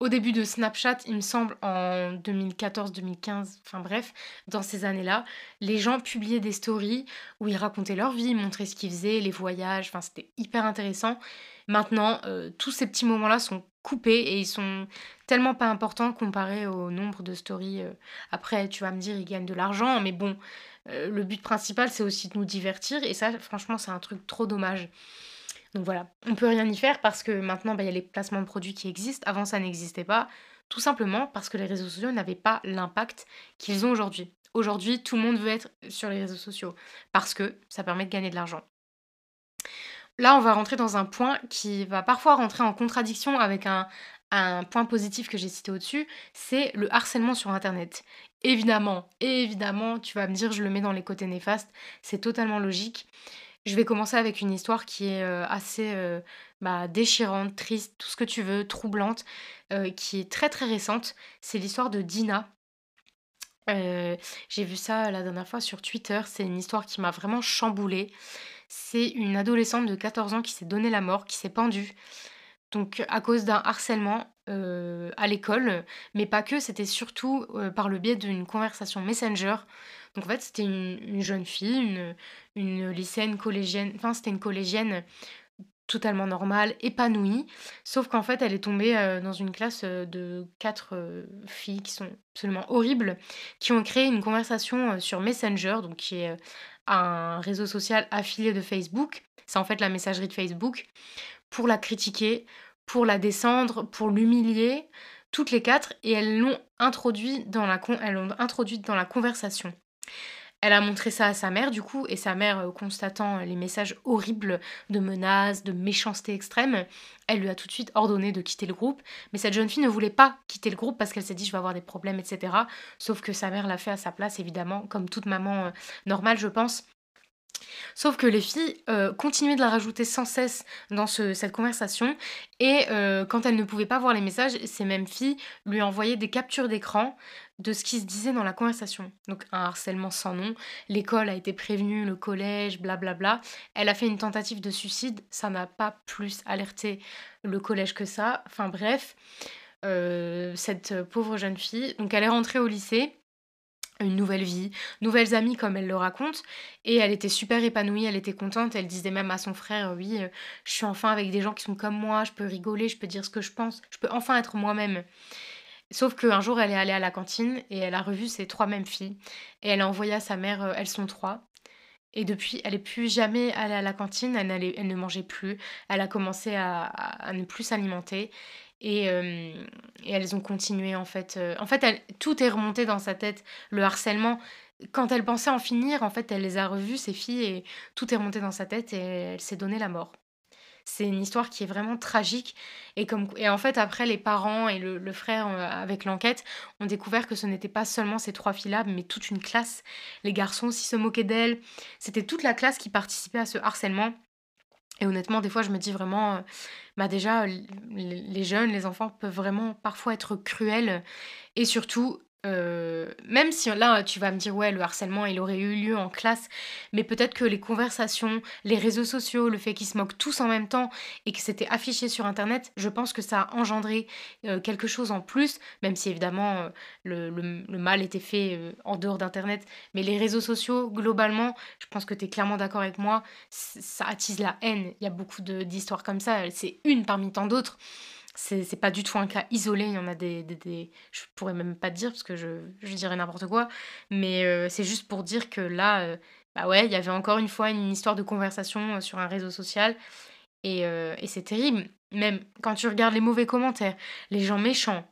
Au début de Snapchat, il me semble en 2014-2015, enfin bref, dans ces années-là, les gens publiaient des stories où ils racontaient leur vie, montraient ce qu'ils faisaient, les voyages, enfin c'était hyper intéressant. Maintenant, euh, tous ces petits moments-là sont coupés et ils sont tellement pas importants comparé au nombre de stories. Euh. Après, tu vas me dire, ils gagnent de l'argent, mais bon, euh, le but principal, c'est aussi de nous divertir. Et ça, franchement, c'est un truc trop dommage. Donc voilà, on peut rien y faire parce que maintenant, bah, il y a les placements de produits qui existent. Avant, ça n'existait pas. Tout simplement parce que les réseaux sociaux n'avaient pas l'impact qu'ils ont aujourd'hui. Aujourd'hui, tout le monde veut être sur les réseaux sociaux parce que ça permet de gagner de l'argent. Là, on va rentrer dans un point qui va parfois rentrer en contradiction avec un, un point positif que j'ai cité au-dessus, c'est le harcèlement sur Internet. Évidemment, évidemment, tu vas me dire, je le mets dans les côtés néfastes, c'est totalement logique. Je vais commencer avec une histoire qui est assez bah, déchirante, triste, tout ce que tu veux, troublante, qui est très très récente. C'est l'histoire de Dina. j'ai vu ça la dernière fois sur Twitter. C'est une histoire qui m'a vraiment chamboulée. C'est une adolescente de 14 ans qui s'est donné la mort, qui s'est pendue. Donc à cause d'un harcèlement à l'école, mais pas que, c'était surtout par le biais d'une conversation Messenger. Donc en fait, c'était une, jeune fille, une, une lycéenne collégienne, enfin c'était une collégienne totalement normale, épanouie, sauf qu'en fait elle est tombée dans une classe de quatre filles qui sont absolument horribles, qui ont créé une conversation sur Messenger, donc qui est un réseau social affilié de Facebook, c'est en fait la messagerie de Facebook, pour la critiquer, pour la descendre, pour l'humilier, toutes les quatre, et elles l'ont introduit dans la, elles l'ont introduite dans la conversation. Elle a montré ça à sa mère, du coup, et sa mère, euh, constatant les messages horribles de menaces, de méchanceté extrême, elle lui a tout de suite ordonné de quitter le groupe. Mais cette jeune fille ne voulait pas quitter le groupe parce qu'elle s'est dit je vais avoir des problèmes, etc. Sauf que sa mère l'a fait à sa place, évidemment, comme toute maman euh, normale, je pense. Sauf que les filles euh, continuaient de la rajouter sans cesse dans cette conversation et euh, quand elles ne pouvaient pas voir les messages, ces mêmes filles lui envoyaient des captures d'écran de ce qui se disait dans la conversation. Donc un harcèlement sans nom, l'école a été prévenue, le collège, blablabla. Elle a fait une tentative de suicide, ça n'a pas plus alerté le collège que ça. Enfin bref, euh, cette pauvre jeune fille, donc elle est rentrée au lycée une nouvelle vie, nouvelles amies comme elle le raconte. Et elle était super épanouie, elle était contente. Elle disait même à son frère, oui, euh, je suis enfin avec des gens qui sont comme moi, je peux rigoler, je peux dire ce que je pense, je peux enfin être moi-même. Sauf qu'un jour, elle est allée à la cantine et elle a revu ces trois mêmes filles. Et elle a envoyé à sa mère, euh, elles sont trois. Et depuis, elle n'est plus jamais allée à la cantine, elle, elle, ne mangeait plus, elle a commencé à, ne plus s'alimenter. Et, et, elles ont continué en fait. en fait, tout est remonté dans sa tête. Le harcèlement, quand elle pensait en finir, en fait, elle les a revues, ces filles, et tout est remonté dans sa tête et elle s'est donné la mort. C'est une histoire qui est vraiment tragique. Et, comme, et en fait, après, les parents et le, frère, avec l'enquête, ont découvert que ce n'était pas seulement ces trois filles-là, mais toute une classe. Les garçons aussi se moquaient d'elle. C'était toute la classe qui participait à ce harcèlement. Et honnêtement, des fois, je me dis vraiment, euh, bah déjà, les jeunes, les enfants peuvent vraiment parfois être cruels. Et surtout, euh, même si là tu vas me dire ouais le harcèlement il aurait eu lieu en classe mais peut-être que les conversations les réseaux sociaux le fait qu'ils se moquent tous en même temps et que c'était affiché sur internet je pense que ça a engendré euh, quelque chose en plus même si évidemment euh, le, le, mal était fait en dehors d'internet. Mais les réseaux sociaux globalement je pense que tu es clairement d'accord avec moi ça attise la haine. Il y a beaucoup d'histoires comme ça c'est une parmi tant d'autres c'est pas du tout un cas isolé, il y en a des, je pourrais même pas dire parce que je, dirais n'importe quoi, mais euh, c'est juste pour dire que là, euh, bah ouais, il y avait encore une fois une histoire de conversation euh, sur un réseau social et c'est terrible. Même quand tu regardes les mauvais commentaires, les gens méchants,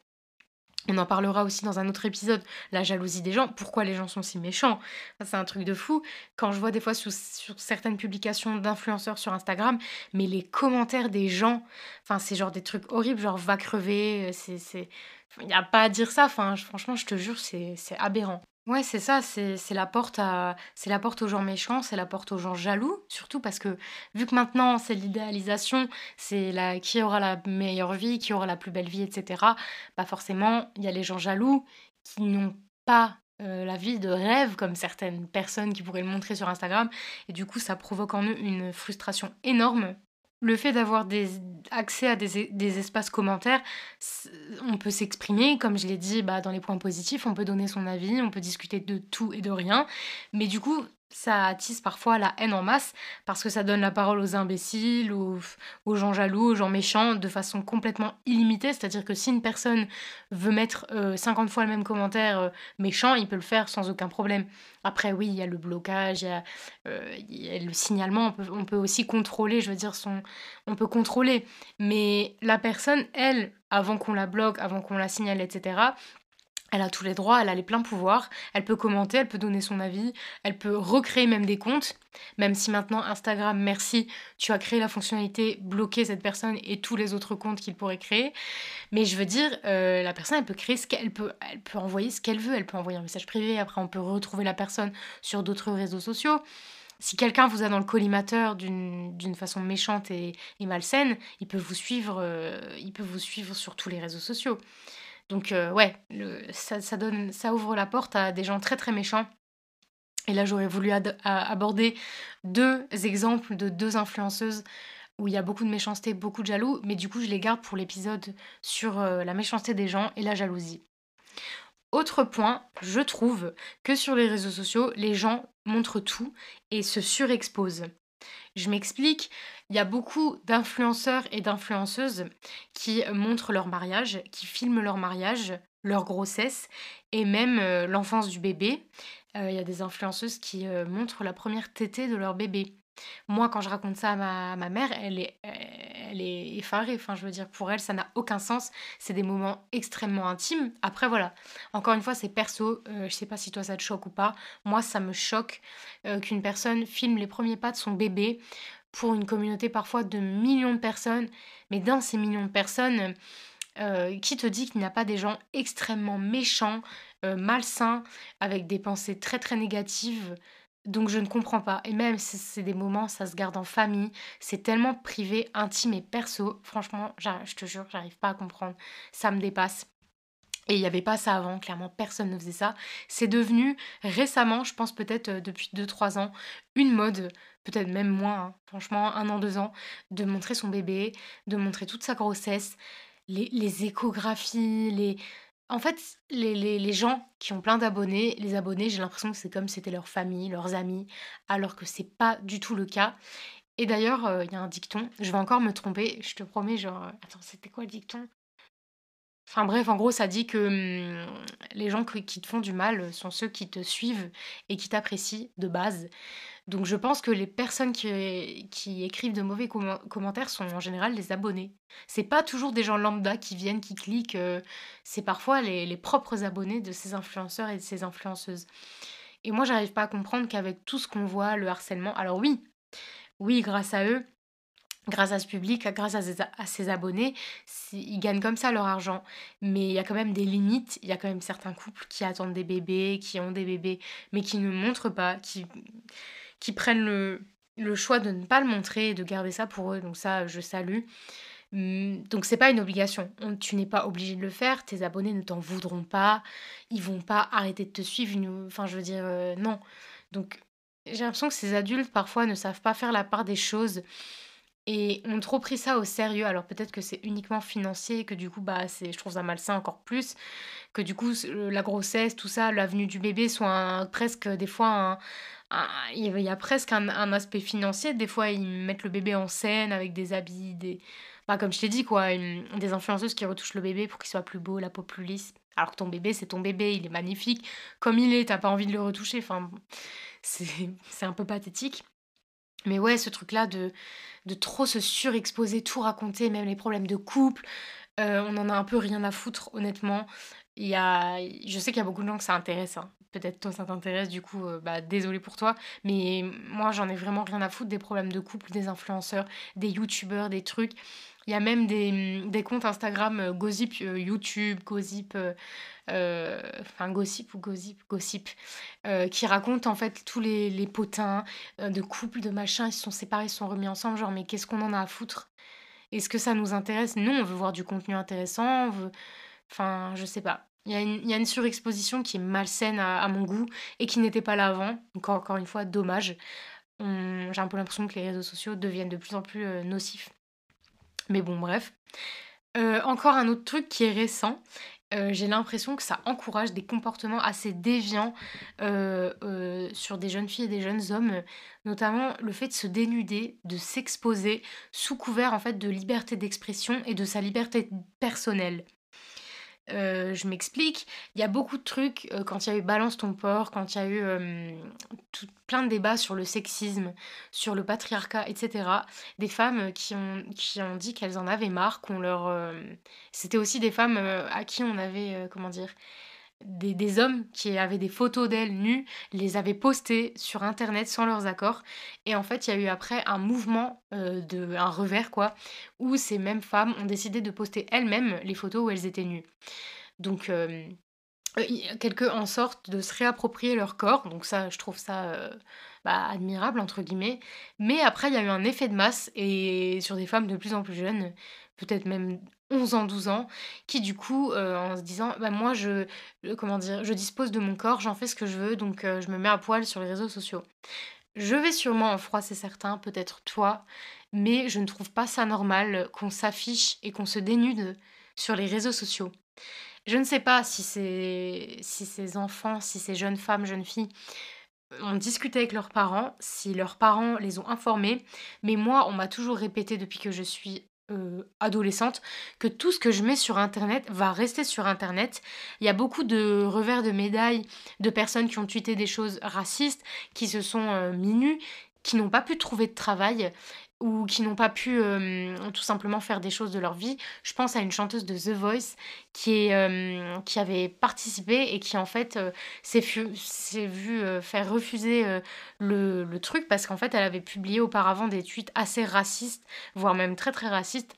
on en parlera aussi dans un autre épisode, la jalousie des gens, pourquoi les gens sont si méchants. C'est un truc de fou. Quand je vois des fois sur, certaines publications d'influenceurs sur Instagram, mais les commentaires des gens, enfin c'est genre des trucs horribles, genre va crever, c'est... Il n'y a pas à dire ça, enfin franchement je te jure, c'est aberrant. Ouais, c'est ça, c'est la porte à c'est la porte aux gens méchants, c'est la porte aux gens jaloux, surtout parce que vu que maintenant c'est l'idéalisation, c'est la qui aura la meilleure vie, qui aura la plus belle vie, etc. Bah forcément, il y a les gens jaloux qui n'ont pas euh, la vie de rêve comme certaines personnes qui pourraient le montrer sur Instagram, et du coup ça provoque en eux une frustration énorme le fait d'avoir des, accès à des, espaces commentaires, on peut s'exprimer, comme je l'ai dit bah, dans les points positifs, on peut donner son avis, on peut discuter de tout et de rien, mais du coup, ça attise parfois la haine en masse parce que ça donne la parole aux imbéciles, aux, gens jaloux, aux gens méchants de façon complètement illimitée. C'est-à-dire que si une personne veut mettre 50 euh, fois le même commentaire euh, méchant, il peut le faire sans aucun problème. Après, oui, il y a le blocage, il y a, euh, le signalement, on peut, on peut, aussi contrôler, je veux dire, son, on peut contrôler. Mais la personne, elle, avant qu'on la bloque, avant qu'on la signale, etc., elle a tous les droits, elle a les pleins pouvoirs, elle peut commenter, elle peut donner son avis, elle peut recréer même des comptes, même si maintenant Instagram, merci, tu as créé la fonctionnalité bloquer cette personne et tous les autres comptes qu'il pourrait créer. Mais je veux dire, euh, la personne, elle peut créer ce qu'elle peut, elle peut envoyer ce qu'elle veut, elle peut envoyer un message privé, après on peut retrouver la personne sur d'autres réseaux sociaux. si quelqu'un vous a dans le collimateur d'une façon méchante et, malsaine, il euh, il peut vous suivre sur tous les réseaux sociaux. Donc euh, ouais, ça, ouvre la porte à des gens très très méchants. Et là, j'aurais voulu aborder deux exemples de deux influenceuses où il y a beaucoup de méchanceté, beaucoup de jaloux, mais du coup, je les garde pour l'épisode sur euh, la méchanceté des gens et la jalousie. Autre point, je trouve que sur les réseaux sociaux, les gens montrent tout et se surexposent. Je m'explique, il y a beaucoup d'influenceurs et d'influenceuses qui montrent leur mariage, qui filment leur mariage, leur grossesse et même euh, l'enfance du bébé. Euh, il y a des influenceuses qui euh, montrent la première tétée de leur bébé. Moi, quand je raconte ça à ma, mère, elle est, elle est effarée. Enfin, je veux dire, pour elle, ça n'a aucun sens. C'est des moments extrêmement intimes. Après, voilà. Encore une fois, c'est perso. Je sais pas si toi, ça te choque ou pas. Moi, ça me choque qu'une personne filme les premiers pas de son bébé pour une communauté parfois de millions de personnes. Mais dans ces millions de personnes, euh, qui te dit qu'il n'y a pas des gens extrêmement méchants, malsains, avec des pensées très très négatives? Donc je ne comprends pas. Et même si c'est des moments, ça se garde en famille. C'est tellement privé, intime et perso. Franchement, je te jure, j'arrive pas à comprendre. Ça me dépasse. Et il n'y avait pas ça avant, clairement, personne ne faisait ça. C'est devenu récemment, je pense peut-être euh, depuis 2-3 ans, une mode, peut-être même moins, hein, franchement, un an, deux ans, de montrer son bébé, de montrer toute sa grossesse, les, les échographies, les, en fait, les gens qui ont plein d'abonnés, les abonnés, j'ai l'impression que c'est comme si c'était leur famille, leurs amis, alors que c'est pas du tout le cas. Et d'ailleurs, euh, il y a un dicton, je vais encore me tromper, je te promets, genre, euh, attends, c'était quoi le dicton? Enfin bref, en gros, ça dit que, hum, les gens qui te font du mal, sont ceux qui te suivent et qui t'apprécient de base. Donc je pense que les personnes qui, écrivent de mauvais commentaires sont en général les abonnés. C'est pas toujours des gens lambda qui viennent, qui cliquent, euh, c'est parfois les, propres abonnés de ces influenceurs et de ces influenceuses. Et moi, j'arrive pas à comprendre qu'avec tout ce qu'on voit, le harcèlement, alors oui, oui, grâce à eux, grâce à ce public, grâce à ces, abonnés, ils gagnent comme ça leur argent. Mais il y a quand même des limites, il y a quand même certains couples qui attendent des bébés, qui ont des bébés, mais qui ne montrent pas, qui prennent le, choix de ne pas le montrer et de garder ça pour eux. Donc ça, je salue. Hum, donc c'est pas une obligation. tu n'es pas obligé de le faire. Tes abonnés ne t'en voudront pas. Ils vont pas arrêter de te suivre. Enfin, je veux dire, euh, non. Donc j'ai l'impression que ces adultes parfois ne savent pas faire la part des choses et ont trop pris ça au sérieux. Alors peut-être que c'est uniquement financier, que du coup, bah, c'est, je trouve ça malsain encore plus, que du coup, la grossesse, tout ça, l'avenue du bébé soit presque des fois il y a presque un, aspect financier. Des fois, ils mettent le bébé en scène avec des habits, des. Bah, comme je t'ai dit, quoi, des influenceuses qui retouchent le bébé pour qu'il soit plus beau, la peau plus lisse. Alors que ton bébé, c'est ton bébé, il est magnifique. Comme il est, t'as pas envie de le retoucher. Enfin, c'est un peu pathétique. Mais ouais, ce truc-là de, de trop se surexposer, tout raconter, même les problèmes de couple, euh, on en a un peu rien à foutre, honnêtement. Il y a, je sais qu'il y a beaucoup de gens que ça intéresse. Hein. Peut-être toi ça t'intéresse, du coup, euh, bah, désolé pour toi. Mais moi j'en ai vraiment rien à foutre des problèmes de couple, des influenceurs, des youtubeurs, des trucs. Il y a même des, des comptes Instagram euh, Gossip euh, YouTube, Gossip, enfin Gossip ou Gossip, Gossip, qui racontent en fait tous les, les potins de couple, de machin, ils se sont séparés, ils se sont remis ensemble. Genre, mais qu'est-ce qu'on en a à foutre? Est-ce que ça nous intéresse? Non, on veut voir du contenu intéressant, on veut Enfin, je sais pas. Il y, a une, surexposition qui est malsaine à, mon goût et qui n'était pas là avant. Encore, encore une fois, dommage. J'ai un peu l'impression que les réseaux sociaux deviennent de plus en plus euh, nocifs. Mais bon, bref. Euh, encore un autre truc qui est récent. Euh, j'ai l'impression que ça encourage des comportements assez déviants sur des jeunes filles et des jeunes hommes, notamment le fait de se dénuder, de s'exposer sous couvert en fait de liberté d'expression et de sa liberté personnelle. Euh, je m'explique, il y a beaucoup de trucs, euh, quand il y a eu Balance ton port, quand il y a eu plein de débats sur le sexisme, sur le patriarcat, etc. Des femmes qui ont, qui ont dit qu'elles en avaient marre, qu'on leur... C'était aussi des femmes à qui on avait, comment dire, des, hommes qui avaient des photos d'elles nues, les avaient postées sur internet sans leurs accords. Et en fait, il y a eu après un mouvement, euh, de, un revers quoi, où ces mêmes femmes ont décidé de poster elles-mêmes les photos où elles étaient nues. Donc, euh, quelques en sorte de se réapproprier leur corps. Donc ça, je trouve ça bah, admirable, entre guillemets. Mais après, il y a eu un effet de masse, et sur des femmes de plus en plus jeunes, peut-être même 11 ans, 12 ans, qui du coup, en se disant, bah, moi, je, comment dire, je dispose de mon corps, j'en fais ce que je veux, donc je me mets à poil sur les réseaux sociaux. Je vais sûrement en froid, c'est certain, peut-être toi, mais je ne trouve pas ça normal qu'on s'affiche et qu'on se dénude sur les réseaux sociaux. Je ne sais pas si, si ces enfants, si ces jeunes femmes, jeunes filles ont discuté avec leurs parents, si leurs parents les ont informés, mais moi, on m'a toujours répété depuis que je suis euh, adolescente que tout ce que je mets sur internet va rester sur internet. Il y a beaucoup de revers de médailles de personnes qui ont tweeté des choses racistes, qui se sont euh, minues, qui n'ont pas pu trouver de travail ou qui n'ont pas pu euh, tout simplement faire des choses de leur vie. Je pense à une chanteuse de The Voice qui, euh, avait participé et qui en fait euh, s'est vue faire refuser le, truc parce qu'en fait elle avait publié auparavant des tweets assez racistes, voire même très très racistes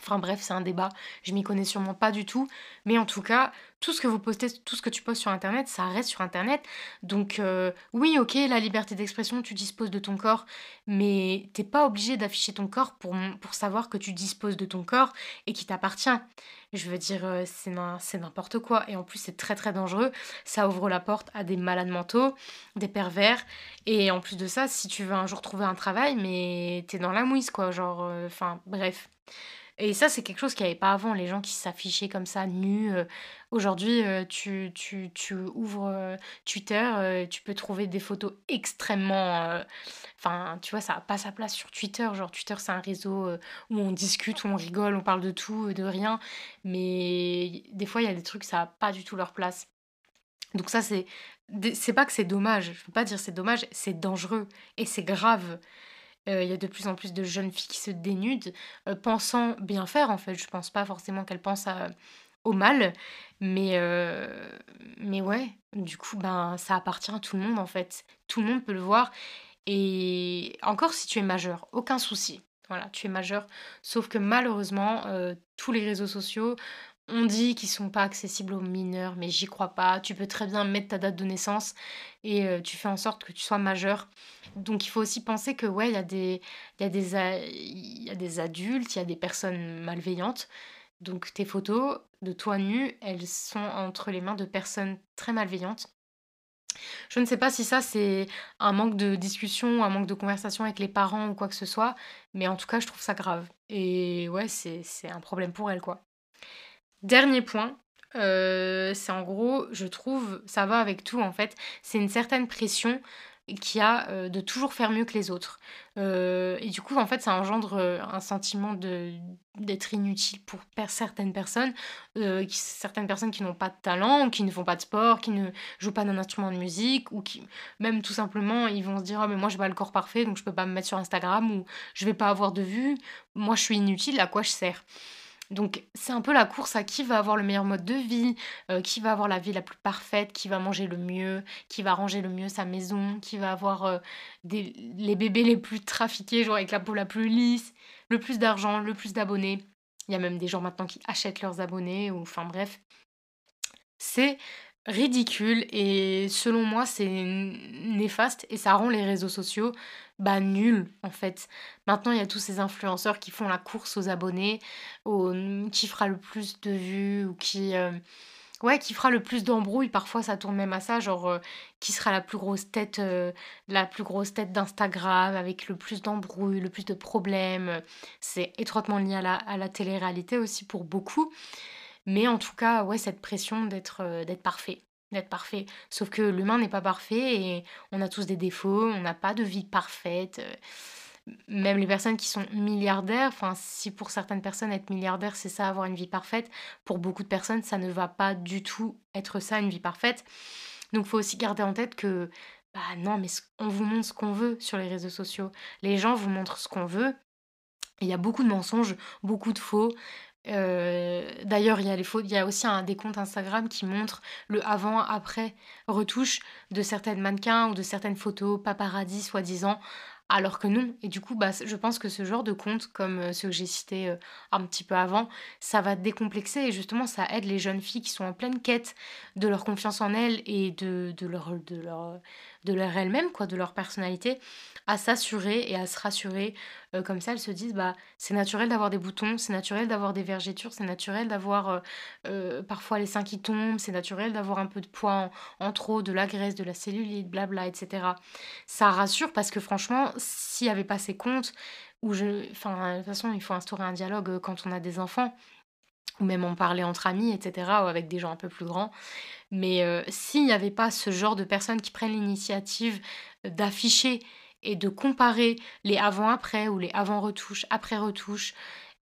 Enfin bref, c'est un débat, je m'y connais sûrement pas du tout, mais en tout cas, tout ce que vous postez, tout ce que tu postes sur internet, ça reste sur internet. Donc euh, oui, ok, la liberté d'expression, tu disposes de ton corps, mais t'es pas obligé d'afficher ton corps pour, savoir que tu disposes de ton corps et qui t'appartient. Je veux dire, euh, c'est n'importe quoi. Et en plus, c'est très très dangereux. Ça ouvre la porte à des malades mentaux, des pervers. Et en plus de ça, si tu veux un jour trouver un travail, mais t'es dans la mouise, quoi. Genre, euh, enfin, bref. Et ça, c'est quelque chose qu'il n'y avait pas avant, les gens qui s'affichaient comme ça, nus. Euh. Aujourd'hui, euh, tu, tu, tu, ouvres euh, Twitter, tu peux trouver des photos extrêmement... Enfin, tu vois, ça n'a pas sa place sur Twitter. Genre, Twitter, c'est un réseau où on discute, où on rigole, on parle de tout, de rien. Mais des fois, il y a des trucs, ça n'a pas du tout leur place. Donc ça, c'est... C'est pas que c'est dommage, je veux pas dire c'est dommage, c'est dangereux et c'est grave. Euh, il y a de plus en plus de jeunes filles qui se dénudent, euh, pensant bien faire en fait. Je pense pas forcément qu'elles pensent au mal, mais, euh, mais ouais, du coup, ben, ça appartient à tout le monde en fait. Tout le monde peut le voir. Et encore si tu es majeur, aucun souci. Voilà, tu es majeur. Sauf que malheureusement, tous les réseaux sociaux on dit qu'ils sont pas accessibles aux mineurs, mais j'y crois pas. Tu peux très bien mettre ta date de naissance et tu fais en sorte que tu sois majeur. Donc il faut aussi penser que ouais, il y a des y y a des adultes, il y a des personnes malveillantes. Donc tes photos de toi nu, elles sont entre les mains de personnes très malveillantes. Je ne sais pas si ça c'est un manque de discussion, un manque de conversation avec les parents ou quoi que ce soit, mais en tout cas je trouve ça grave. Et ouais, c'est un problème pour elles quoi. Dernier point, euh, c'est en gros, je trouve, ça va avec tout en fait, c'est une certaine pression qui a euh, de toujours faire mieux que les autres. Euh, et du coup, en fait, ça engendre un sentiment d'être inutile pour certaines personnes, certaines personnes qui n'ont pas de talent, qui ne font pas de sport, qui ne jouent pas d'un instrument de musique, ou qui, même tout simplement, ils vont se dire, oh, mais moi, je n'ai pas le corps parfait, donc je peux pas me mettre sur Instagram, ou je vais pas avoir de vues, moi, je suis inutile, à quoi je sers? Donc c'est un peu la course à qui va avoir le meilleur mode de vie, euh, qui va avoir la vie la plus parfaite, qui va manger le mieux, qui va ranger le mieux sa maison, qui va avoir euh, les bébés les plus trafiqués, genre avec la peau la plus lisse, le plus d'argent, le plus d'abonnés. Il y a même des gens maintenant qui achètent leurs abonnés, ou enfin bref. C'est ridicule et selon moi c'est néfaste et ça rend les réseaux sociaux bah nuls en fait. Maintenant il y a tous ces influenceurs qui font la course aux abonnés, qui fera le plus de vues ou qui euh, qui fera le plus d'embrouilles. Parfois ça tourne même à ça genre euh, qui sera la plus grosse tête euh, la plus grosse tête d'Instagram avec le plus d'embrouilles, le plus de problèmes. C'est étroitement lié à la, à télé-réalité aussi pour beaucoup. Mais en tout cas, ouais, cette pression d'être parfait, d'être parfait. Sauf que l'humain n'est pas parfait et on a tous des défauts, on n'a pas de vie parfaite. Euh, même les personnes qui sont milliardaires, enfin, si pour certaines personnes être milliardaire, c'est ça, avoir une vie parfaite, pour beaucoup de personnes, ça ne va pas du tout être ça, une vie parfaite. Donc, faut aussi garder en tête que, bah non, mais on vous montre ce qu'on veut sur les réseaux sociaux. Les gens vous montrent ce qu'on veut. Il y a beaucoup de mensonges, beaucoup de faux. Euh, d'ailleurs, il y a il y a aussi un, des comptes Instagram qui montrent le avant-après retouche de certaines mannequins ou de certaines photos paparazzi soi-disant. alors que non. Et du coup, bah, je pense que ce genre de compte, comme euh, ceux que j'ai cités euh, un petit peu avant, ça va décomplexer et justement, ça aide les jeunes filles qui sont en pleine quête de leur confiance en elles et de leur, de leur, de leur elles-mêmes, quoi, de leur personnalité, à s'assurer et à se rassurer. Euh, comme ça, elles se disent, bah, c'est naturel d'avoir des boutons, c'est naturel d'avoir des vergetures, c'est naturel d'avoir parfois les seins qui tombent, c'est naturel d'avoir un peu de poids en, trop, de la graisse, de la cellulite, blabla, etc. Ça rassure parce que franchement, s'il n'y avait pas ces comptes, où je. Enfin, de toute façon, il faut instaurer un dialogue euh, quand on a des enfants, ou même en parler entre amis, etc., ou avec des gens un peu plus grands. Mais euh, s'il n'y avait pas ce genre de personnes qui prennent l'initiative d'afficher et de comparer les avant-après ou les avant-retouches, après-retouches,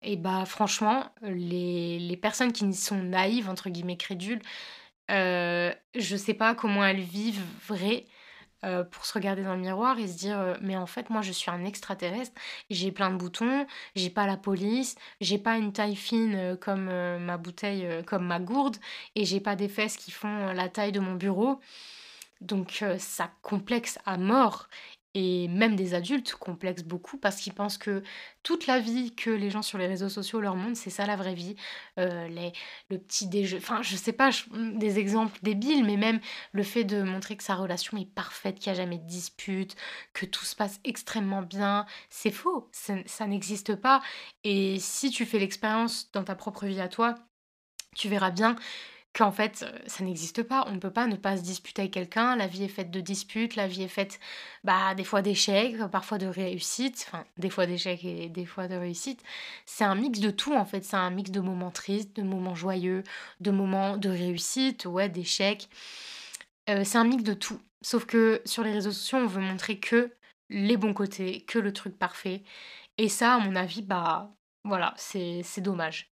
et bah franchement, les, les personnes qui sont naïves, entre guillemets crédules, euh, je sais pas comment elles vivent vrai euh, pour se regarder dans le miroir et se dire euh, mais en fait moi je suis un extraterrestre, j'ai plein de boutons, j'ai pas la police, j'ai pas une taille fine euh, comme ma bouteille, comme ma gourde et j'ai pas des fesses qui font la taille de mon bureau. Donc ça complexe à mort et même des adultes complexent beaucoup parce qu'ils pensent que toute la vie que les gens sur les réseaux sociaux leur montrent, c'est ça la vraie vie. Euh, les, le petit déjeuner, enfin je sais pas, des exemples débiles, mais même le fait de montrer que sa relation est parfaite, qu'il n'y a jamais de dispute, que tout se passe extrêmement bien, c'est faux, ça n'existe pas. Et si tu fais l'expérience dans ta propre vie à toi, tu verras bien qu'en fait, euh, ça n'existe pas. On ne peut pas ne pas se disputer avec quelqu'un. La vie est faite de disputes, la vie est faite bah, des fois d'échecs, parfois de réussites, enfin, des fois d'échecs et des fois de réussites. C'est un mix de tout, en fait. C'est un mix de moments tristes, de moments joyeux, de moments de réussite, ouais, d'échecs. Euh, c'est un mix de tout. Sauf que sur les réseaux sociaux, on veut montrer que les bons côtés, que le truc parfait. Et ça, à mon avis, bah voilà, c'est dommage.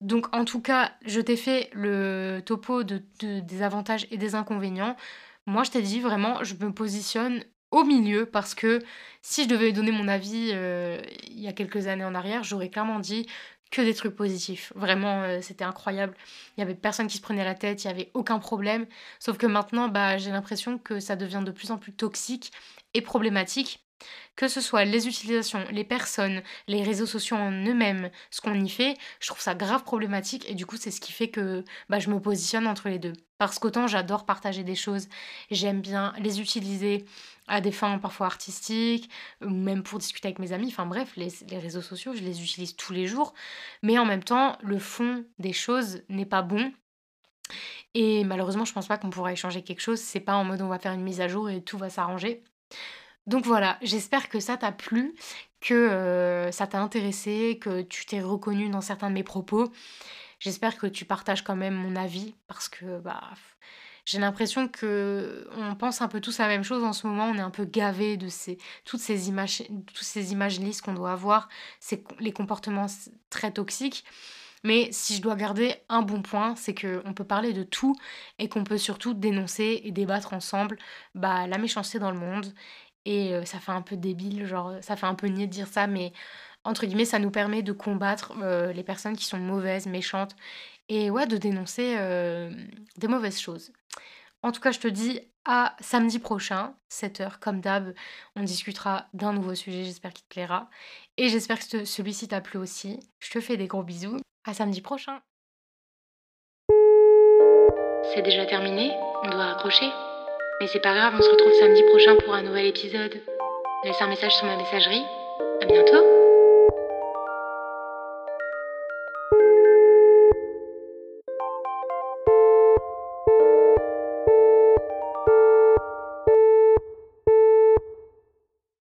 Donc en tout cas, je t'ai fait le topo de, des avantages et des inconvénients. Moi, je t'ai dit vraiment, je me positionne au milieu parce que si je devais donner mon avis euh, il y a quelques années en arrière, j'aurais clairement dit que des trucs positifs. Vraiment, euh, c'était incroyable. Il y avait personne qui se prenait la tête, il y avait aucun problème. Sauf que maintenant, bah, j'ai l'impression que ça devient de plus en plus toxique et problématique que ce soit les utilisations, les personnes, les réseaux sociaux en eux-mêmes, ce qu'on y fait, je trouve ça grave problématique et du coup c'est ce qui fait que bah, je me positionne entre les deux. Parce qu'autant j'adore partager des choses, j'aime bien les utiliser à des fins parfois artistiques, même pour discuter avec mes amis, enfin bref, les, les réseaux sociaux, je les utilise tous les jours, mais en même temps, le fond des choses n'est pas bon et malheureusement, je pense pas qu'on pourra échanger quelque chose. C'est pas en mode on va faire une mise à jour et tout va s'arranger. Donc voilà, j'espère que ça t'a plu, que euh, ça t'a intéressé, que tu t'es reconnu dans certains de mes propos. J'espère que tu partages quand même mon avis parce que bah j'ai l'impression que on pense un peu tous la même chose en ce moment. On est un peu gavé de ces toutes ces images, ces lisses qu'on doit avoir, c'est les comportements très toxiques. Mais si je dois garder un bon point, c'est qu'on peut parler de tout et qu'on peut surtout dénoncer et débattre ensemble bah, la méchanceté dans le monde et ça fait un peu débile, genre, ça fait un peu nier de dire ça, mais entre guillemets, ça nous permet de combattre les personnes qui sont mauvaises, méchantes, et ouais, de dénoncer des mauvaises choses. En tout cas, je te dis à samedi prochain, 7h, comme d'hab, on discutera d'un nouveau sujet, j'espère qu'il te plaira. Et j'espère que celui-ci t'a plu aussi. Je te fais des gros bisous. À samedi prochain. C'est déjà terminé On doit raccrocher mais c'est pas grave, on se retrouve samedi prochain pour un nouvel épisode. Laisse un message sur ma messagerie. À bientôt